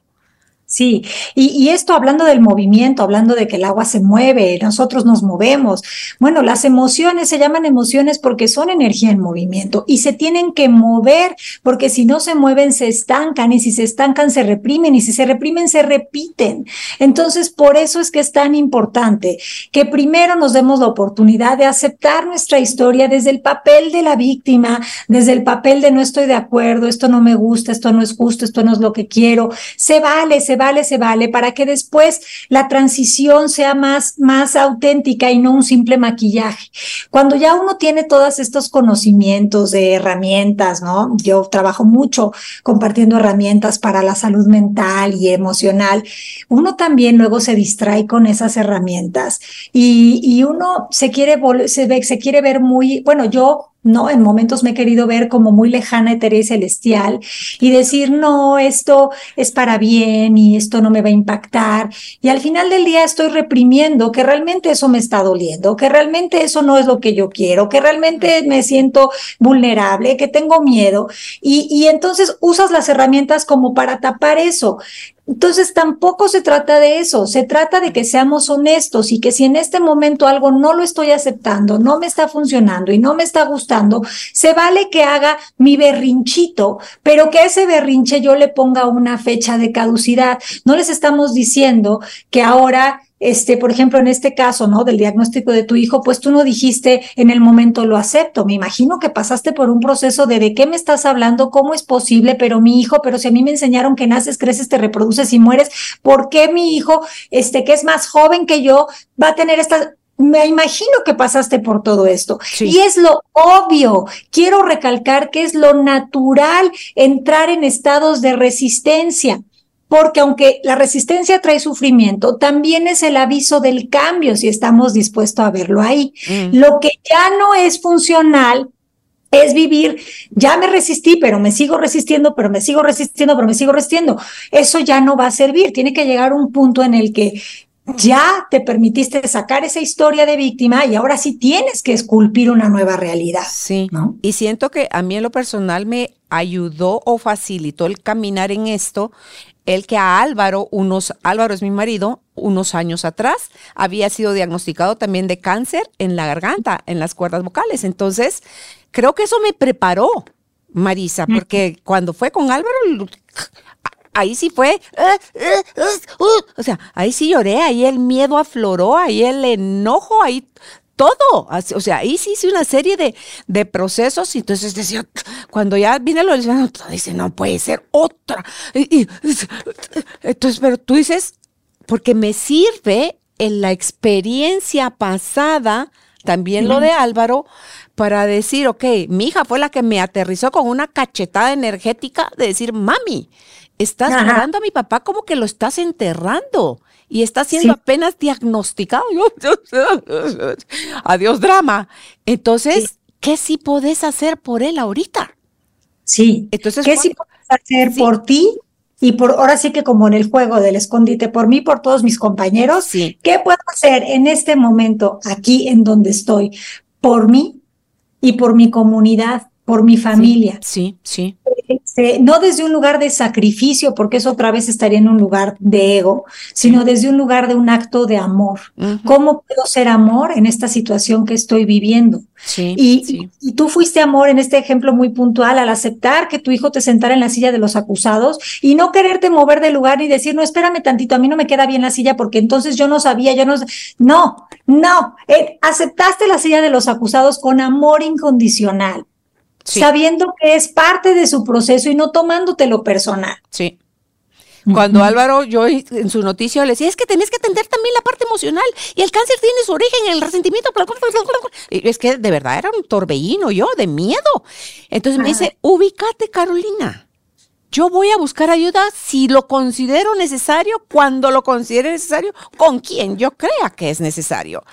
Sí, y, esto hablando del movimiento, hablando de que el agua se mueve, nosotros nos movemos. Bueno, las emociones se llaman emociones porque son energía en movimiento y se tienen que mover porque si no se mueven se estancan y si se estancan se reprimen y si se reprimen se repiten. Entonces, por eso es que es tan importante que primero nos demos la oportunidad de aceptar nuestra historia desde el papel de la víctima, desde el papel de no estoy de acuerdo, esto no me gusta, esto no es justo, esto no es lo que quiero. Se vale, se vale, se vale, para que después la transición sea más, más auténtica y no un simple maquillaje. Cuando ya uno tiene todos estos conocimientos de herramientas, ¿no? Yo trabajo mucho compartiendo herramientas para la salud mental y emocional. Uno también luego se distrae con esas herramientas y, y uno se quiere, se, se quiere ver muy, bueno, yo ¿no? En momentos me he querido ver como muy lejana, etérea y celestial y decir, no, esto es para bien y esto no me va a impactar. Y al final del día estoy reprimiendo que realmente eso me está doliendo, que realmente eso no es lo que yo quiero, que realmente me siento vulnerable, que tengo miedo. Y, y entonces usas las herramientas como para tapar eso. Entonces tampoco se trata de eso, se trata de que seamos honestos y que si en este momento algo no lo estoy aceptando, no me está funcionando y no me está gustando, se vale que haga mi berrinchito, pero que a ese berrinche yo le ponga una fecha de caducidad. No les estamos diciendo que ahora este, por ejemplo, en este caso, ¿no? Del diagnóstico de tu hijo, pues tú no dijiste en el momento lo acepto. Me imagino que pasaste por un proceso de de qué me estás hablando, cómo es posible, pero mi hijo, pero si a mí me enseñaron que naces, creces, te reproduces y mueres, ¿por qué mi hijo, este, que es más joven que yo, va a tener esta, me imagino que pasaste por todo esto. Y es lo obvio. Quiero recalcar que es lo natural entrar en estados de resistencia porque aunque la resistencia trae sufrimiento, también es el aviso del cambio si estamos dispuestos a verlo ahí. Mm. Lo que ya no es funcional es vivir, ya me resistí, pero me sigo resistiendo, pero me sigo resistiendo, pero me sigo resistiendo. Eso ya no va a servir. Tiene que llegar un punto en el que ya te permitiste sacar esa historia de víctima y ahora sí tienes que esculpir una nueva realidad. Sí, ¿no? y siento que a mí en lo personal me ayudó o facilitó el caminar en esto el que a Álvaro, unos, Álvaro es mi marido, unos años atrás, había sido diagnosticado también de cáncer en la garganta, en las cuerdas vocales. Entonces, creo que eso me preparó, Marisa, porque cuando fue con Álvaro, ahí sí fue, eh, eh, eh, uh, o sea, ahí sí lloré, ahí el miedo afloró, ahí el enojo, ahí todo. O sea, ahí sí hice una serie de, de procesos y entonces decía, cuando ya viene lo dice, no puede ser otra. Y, entonces, pero tú dices, porque me sirve en la experiencia pasada, también lo de Álvaro, para decir, ok, mi hija fue la que me aterrizó con una cachetada energética de decir, mami, estás llorando a mi papá como que lo estás enterrando y está siendo apenas diagnosticado. Adiós drama. Entonces, ¿qué sí podés hacer por él ahorita? Sí. Entonces, ¿qué sí puedes hacer por ti? Y por ahora sí que como en el juego del escondite, por mí, por todos mis compañeros, ¿qué puedo hacer en este momento, aquí en donde estoy, por mí y por mi comunidad, por mi familia? Sí, sí. Este, no desde un lugar de sacrificio, porque eso otra vez estaría en un lugar de ego, sino desde un lugar de un acto de amor. ¿Cómo puedo ser amor en esta situación que estoy viviendo? y, y, tú fuiste amor en este ejemplo muy puntual al aceptar que tu hijo te sentara en la silla de los acusados y no quererte mover del lugar y decir, no, espérame tantito, a mí no me queda bien la silla porque entonces yo no sabía, yo no... No, no, eh, aceptaste la silla de los acusados con amor incondicional sabiendo que es parte de su proceso y no tomándotelo personal. Sí. Cuando Álvaro, yo en su noticia le decía, es que tenés que atender también la parte emocional y el cáncer tiene su origen en el resentimiento. Es que de verdad era un torbellino yo, de miedo. Entonces me dice, ubícate Carolina. Yo voy a buscar ayuda si lo considero necesario, cuando lo considere necesario, con quien yo crea que es necesario.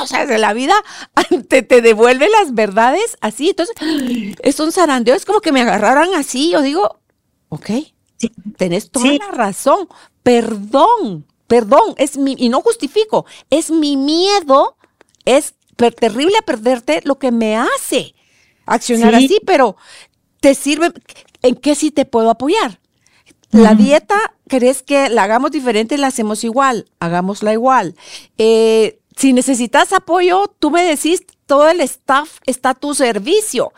O sea, la vida te, te devuelve las verdades así. Entonces, es un zarandeo, es como que me agarraran así. Yo digo, ok, tenés toda la razón. Perdón, perdón, es mi, y no justifico, es mi miedo, es terrible a perderte lo que me hace accionar así, pero te sirve, ¿en qué sí te puedo apoyar? La dieta, ¿crees que la hagamos diferente? La hacemos igual, hagámosla igual. Eh, si necesitas apoyo, tú me decís, todo el staff está a tu servicio.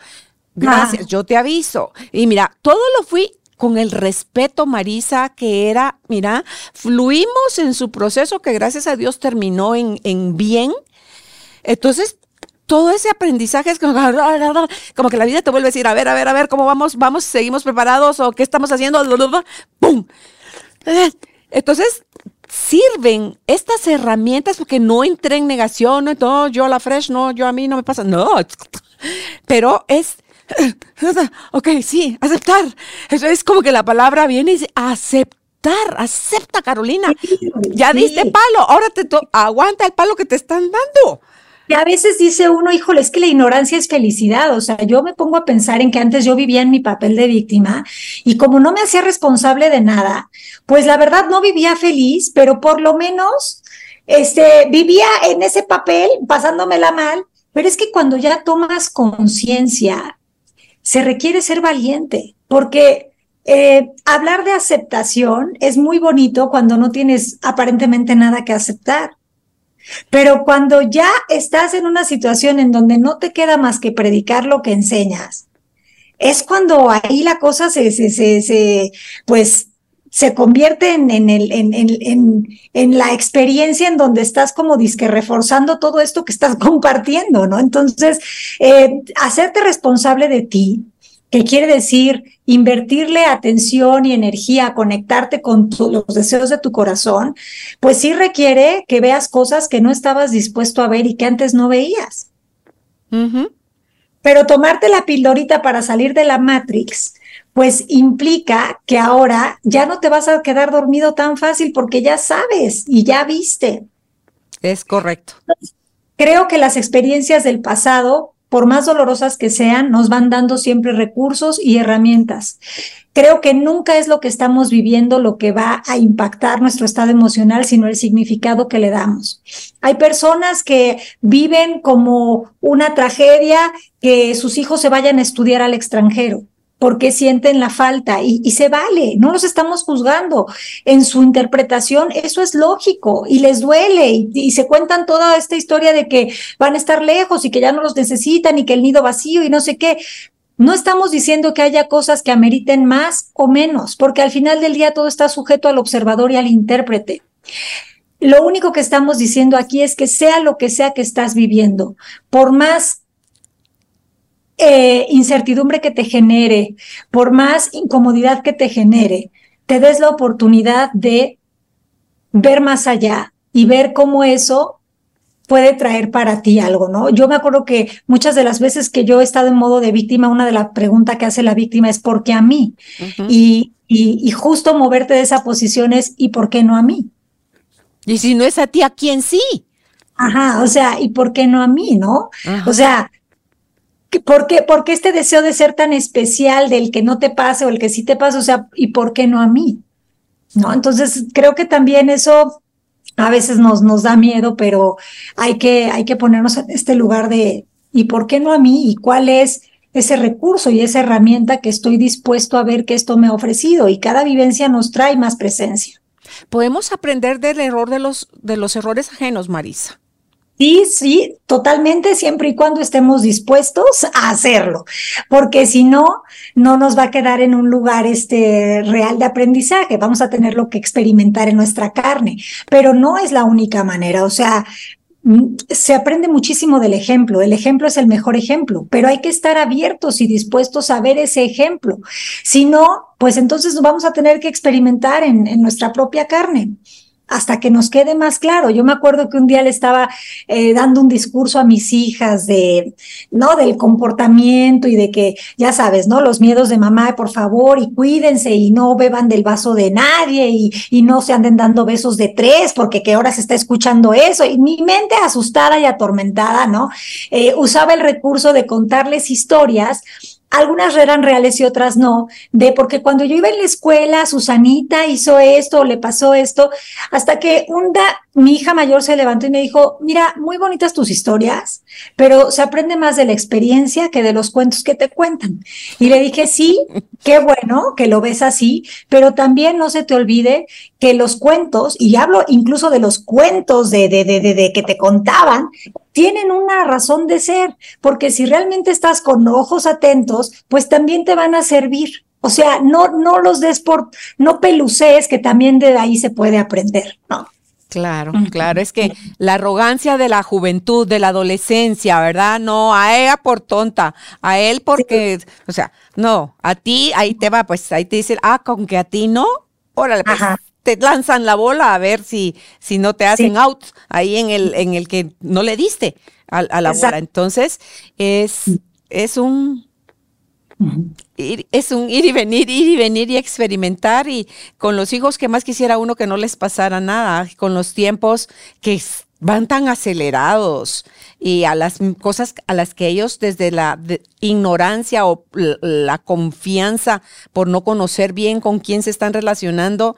Gracias, yo te aviso. Y mira, todo lo fui con el respeto, Marisa, que era, mira, fluimos en su proceso que gracias a Dios terminó en, en bien. Entonces, todo ese aprendizaje es como, como, que la vida te vuelve a decir, a ver, a ver, a ver, ¿cómo vamos? ¿Vamos? ¿Seguimos preparados? ¿O qué estamos haciendo? ¡Pum! Entonces, sirven estas herramientas porque no entré en negación, no, yo la fresh, no, yo a mí no me pasa, no, pero es, ok, sí, aceptar. Eso es como que la palabra viene y dice, aceptar, acepta Carolina, ya diste palo, ahora te aguanta el palo que te están dando. Y a veces dice uno, híjole, es que la ignorancia es felicidad. O sea, yo me pongo a pensar en que antes yo vivía en mi papel de víctima y como no me hacía responsable de nada, pues la verdad no vivía feliz, pero por lo menos este, vivía en ese papel pasándomela mal. Pero es que cuando ya tomas conciencia, se requiere ser valiente, porque eh, hablar de aceptación es muy bonito cuando no tienes aparentemente nada que aceptar. Pero cuando ya estás en una situación en donde no te queda más que predicar lo que enseñas, es cuando ahí la cosa se, se, se, pues se convierte en, en, el, en, en, en, la experiencia en donde estás como disque reforzando todo esto que estás compartiendo, ¿no? Entonces, eh, hacerte responsable de ti, que quiere decir invertirle atención y energía, conectarte con los deseos de tu corazón, pues sí requiere que veas cosas que no estabas dispuesto a ver y que antes no veías. Pero tomarte la pildorita para salir de la Matrix, pues implica que ahora ya no te vas a quedar dormido tan fácil porque ya sabes y ya viste. Es correcto. Creo que las experiencias del pasado por más dolorosas que sean, nos van dando siempre recursos y herramientas. Creo que nunca es lo que estamos viviendo lo que va a impactar nuestro estado emocional, sino el significado que le damos. Hay personas que viven como una tragedia que sus hijos se vayan a estudiar al extranjero porque sienten la falta y, se vale, no los estamos juzgando. En su interpretación eso es lógico y les duele y, y, se cuentan toda esta historia de que van a estar lejos y que ya no los necesitan y que el nido vacío y no sé qué. No estamos diciendo que haya cosas que ameriten más o menos, porque al final del día todo está sujeto al observador y al intérprete. Lo único que estamos diciendo aquí es que sea lo que sea que estás viviendo, por más eh, incertidumbre que te genere, por más incomodidad que te genere, te des la oportunidad de ver más allá y ver cómo eso puede traer para ti algo, ¿no? Yo me acuerdo que muchas de las veces que yo he estado en modo de víctima, una de las preguntas que hace la víctima es ¿por qué a mí? y, y, justo moverte de esa posición es ¿y por qué no a mí? Y si no es a ti, ¿a quién sí? Ajá, o sea, ¿y por qué no a mí, no? O sea, ¿Por qué, ¿Por qué este deseo de ser tan especial del que no te pase o el que sí te pasa? O sea, ¿y por qué no a mí? ¿No? Entonces, creo que también eso a veces nos, nos da miedo, pero hay que, hay que ponernos en este lugar de, ¿y por qué no a mí? ¿Y cuál es ese recurso y esa herramienta que estoy dispuesto a ver que esto me ha ofrecido? Y cada vivencia nos trae más presencia. Podemos aprender del error de los, de los errores ajenos, Marisa. Sí, sí, totalmente, siempre y cuando estemos dispuestos a hacerlo, porque si no, no nos va a quedar en un lugar este real de aprendizaje, vamos a tenerlo que experimentar en nuestra carne, pero no es la única manera, o sea, mm, se aprende muchísimo del ejemplo, el ejemplo es el mejor ejemplo, pero hay que estar abiertos y dispuestos a ver ese ejemplo, si no, pues entonces vamos a tener que experimentar en, en nuestra propia carne hasta que nos quede más claro. Yo me acuerdo que un día le estaba eh, dando un discurso a mis hijas de, ¿no? Del comportamiento y de que, ya sabes, ¿no? Los miedos de mamá, por favor, y cuídense y no beban del vaso de nadie y, y no se anden dando besos de tres porque que ahora se está escuchando eso. Y mi mente asustada y atormentada, ¿no? Eh, usaba el recurso de contarles historias algunas eran reales y otras no, de porque cuando yo iba en la escuela, Susanita hizo esto, le pasó esto, hasta que un mi hija mayor se levantó y me dijo, mira, muy bonitas tus historias, pero se aprende más de la experiencia que de los cuentos que te cuentan. Y le dije, sí, qué bueno que lo ves así, pero también no se te olvide que los cuentos, y hablo incluso de los cuentos de, de, de, de, que te contaban, tienen una razón de ser, porque si realmente estás con ojos atentos, pues también te van a servir. O sea, no, no los des por, no pelucees, que también de ahí se puede aprender, ¿no? Claro, claro, es que la arrogancia de la juventud, de la adolescencia, ¿verdad? No, a ella por tonta, a él porque, o sea, no, a ti ahí te va, pues ahí te dice, ah, con que a ti no, órale, pues, te lanzan la bola a ver si, si no te hacen out ahí en el, en el que no le diste a, la bola. Entonces, es, es un es un ir y venir, ir y venir y experimentar y con los hijos que más quisiera uno que no les pasara nada, con los tiempos que van tan acelerados y a las cosas a las que ellos desde la ignorancia o la confianza por no conocer bien con quién se están relacionando,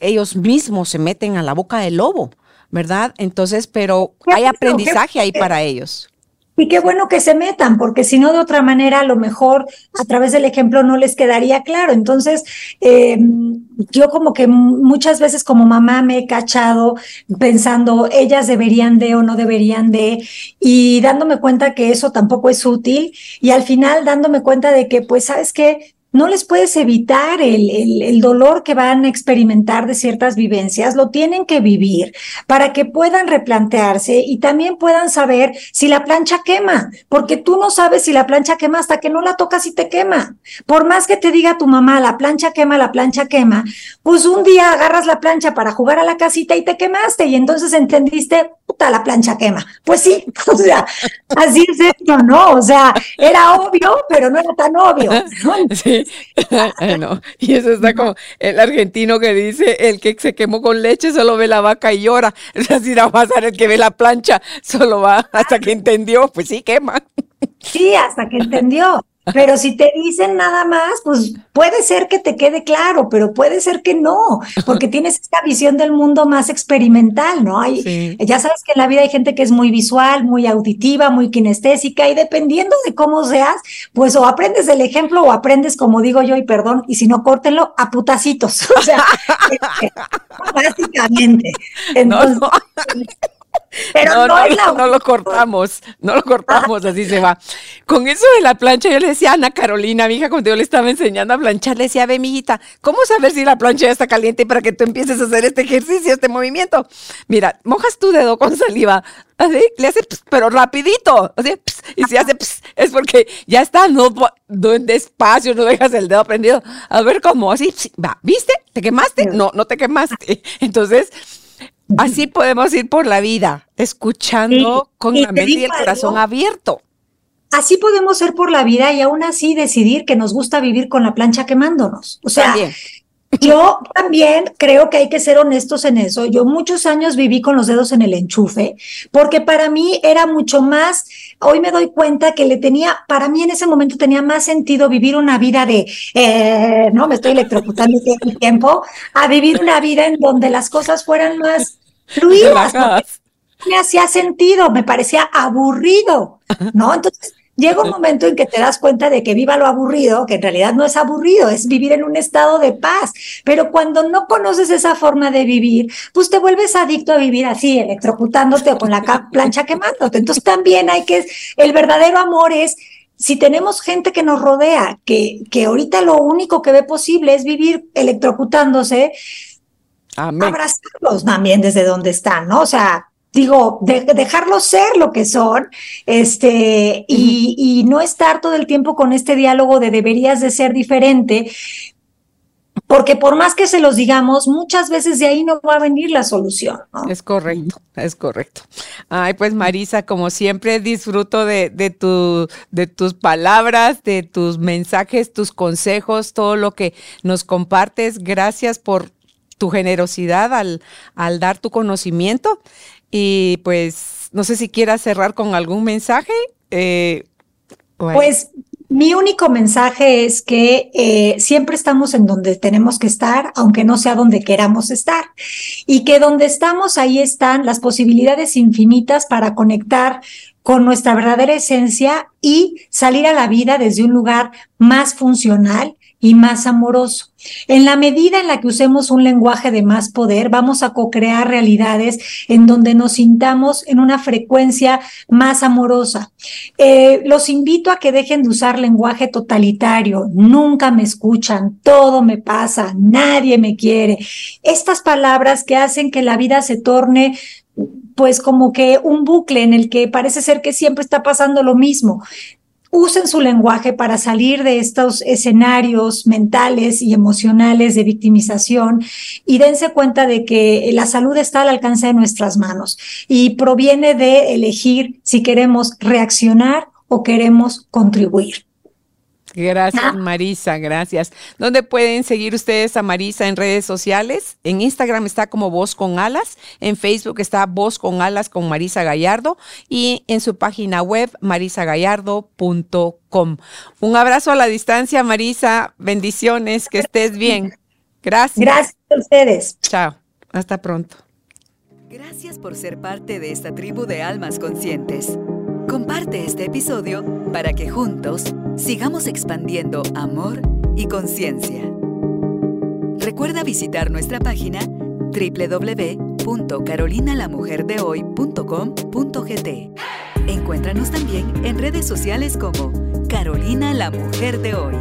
ellos mismos se meten a la boca del lobo, ¿verdad? Entonces, pero hay aprendizaje ahí para ellos. Y qué bueno que se metan, porque si no, de otra manera, a lo mejor a través del ejemplo no les quedaría claro. Entonces, eh, yo como que muchas veces como mamá me he cachado pensando, ellas deberían de o no deberían de, y dándome cuenta que eso tampoco es útil, y al final dándome cuenta de que, pues, ¿sabes qué? No les puedes evitar el, el, dolor que van a experimentar de ciertas vivencias, lo tienen que vivir para que puedan replantearse y también puedan saber si la plancha quema, porque tú no sabes si la plancha quema hasta que no la tocas y te quema. Por más que te diga tu mamá, la plancha quema, la plancha quema, pues un día agarras la plancha para jugar a la casita y te quemaste y entonces entendiste, puta, la plancha quema. Pues sí, o sea, así es esto, ¿no? O sea, era obvio, pero no era tan obvio. Sí. Y eso está como el argentino que dice, el que se quemó con leche solo ve la vaca y llora. Es así, va a pasar el que ve la plancha, solo va hasta que entendió, pues sí, quema. Sí, hasta que entendió. Pero si te dicen nada más, pues puede ser que te quede claro, pero puede ser que no, porque tienes esta visión del mundo más experimental, ¿no? Hay, Ya sabes que en la vida hay gente que es muy visual, muy auditiva, muy kinestésica, y dependiendo de cómo seas, pues o aprendes del ejemplo o aprendes, como digo yo, y perdón, y si no, córtenlo a putacitos. O sea, básicamente. Entonces, pero no, no, lo cortamos, no lo cortamos, así se va. Con eso de la plancha, yo le decía a Ana Carolina, mi hija, cuando yo le estaba enseñando a planchar, le decía, ve, mi hijita, ¿cómo saber si la plancha ya está caliente para que tú empieces a hacer este ejercicio, este movimiento? Mira, mojas tu dedo con saliva, así, le haces, pero rapidito, así, y si hace, es porque ya está, no, no despacio, no dejas el dedo prendido. A ver cómo, así, va, ¿viste? ¿Te quemaste? No, no te quemaste. Entonces, Así podemos ir por la vida, escuchando con la mente y el corazón abierto. Así podemos ir por la vida y aún así decidir que nos gusta vivir con la plancha quemándonos. O sea, yo también creo que hay que ser honestos en eso. Yo muchos años viví con los dedos en el enchufe, porque para mí era mucho más, hoy me doy cuenta que le tenía, para mí en ese momento tenía más sentido vivir una vida de, eh, no, me estoy electrocutando todo el tiempo, a vivir una vida en donde las cosas fueran más fluidas. Me hacía sentido, me parecía aburrido, ¿no? Entonces, Llega un momento en que te das cuenta de que viva lo aburrido, que en realidad no es aburrido, es vivir en un estado de paz. Pero cuando no conoces esa forma de vivir, pues te vuelves adicto a vivir así, electrocutándote o con la plancha quemándote. Entonces también hay que, el verdadero amor es si tenemos gente que nos rodea, que, que ahorita lo único que ve posible es vivir electrocutándose, abrazarlos también desde donde están, ¿no? O sea, digo, de, dejarlos ser lo que son, este, y, y, no estar todo el tiempo con este diálogo de deberías de ser diferente, porque por más que se los digamos, muchas veces de ahí no va a venir la solución. Es correcto, es correcto. Ay, pues Marisa, como siempre disfruto de, de, tu, de tus palabras, de tus mensajes, tus consejos, todo lo que nos compartes. Gracias por tu generosidad al, al dar tu conocimiento. Y pues no sé si quieras cerrar con algún mensaje. Eh, pues mi único mensaje es que eh, siempre estamos en donde tenemos que estar, aunque no sea donde queramos estar. Y que donde estamos, ahí están las posibilidades infinitas para conectar con nuestra verdadera esencia y salir a la vida desde un lugar más funcional y más amoroso. En la medida en la que usemos un lenguaje de más poder, vamos a co-crear realidades en donde nos sintamos en una frecuencia más amorosa. Eh, los invito a que dejen de usar lenguaje totalitario. Nunca me escuchan, todo me pasa, nadie me quiere. Estas palabras que hacen que la vida se torne pues como que un bucle en el que parece ser que siempre está pasando lo mismo usen su lenguaje para salir de estos escenarios mentales y emocionales de victimización y dense cuenta de que la salud está al alcance de nuestras manos y proviene de elegir si queremos reaccionar o queremos contribuir. Gracias, ah. Marisa, gracias. ¿Dónde pueden seguir ustedes a Marisa en redes sociales? En Instagram está como Voz con Alas, en Facebook está Voz con Alas con Marisa Gallardo y en su página web marisagallardo.com. Un abrazo a la distancia, Marisa. Bendiciones, que estés bien. Gracias. Gracias a ustedes. Chao. Hasta pronto. Gracias por ser parte de esta tribu de almas conscientes. Comparte este episodio para que juntos sigamos expandiendo amor y conciencia. Recuerda visitar nuestra página www.carolinalamujerdehoy.com.gt. Encuéntranos también en redes sociales como Carolina la Mujer de Hoy.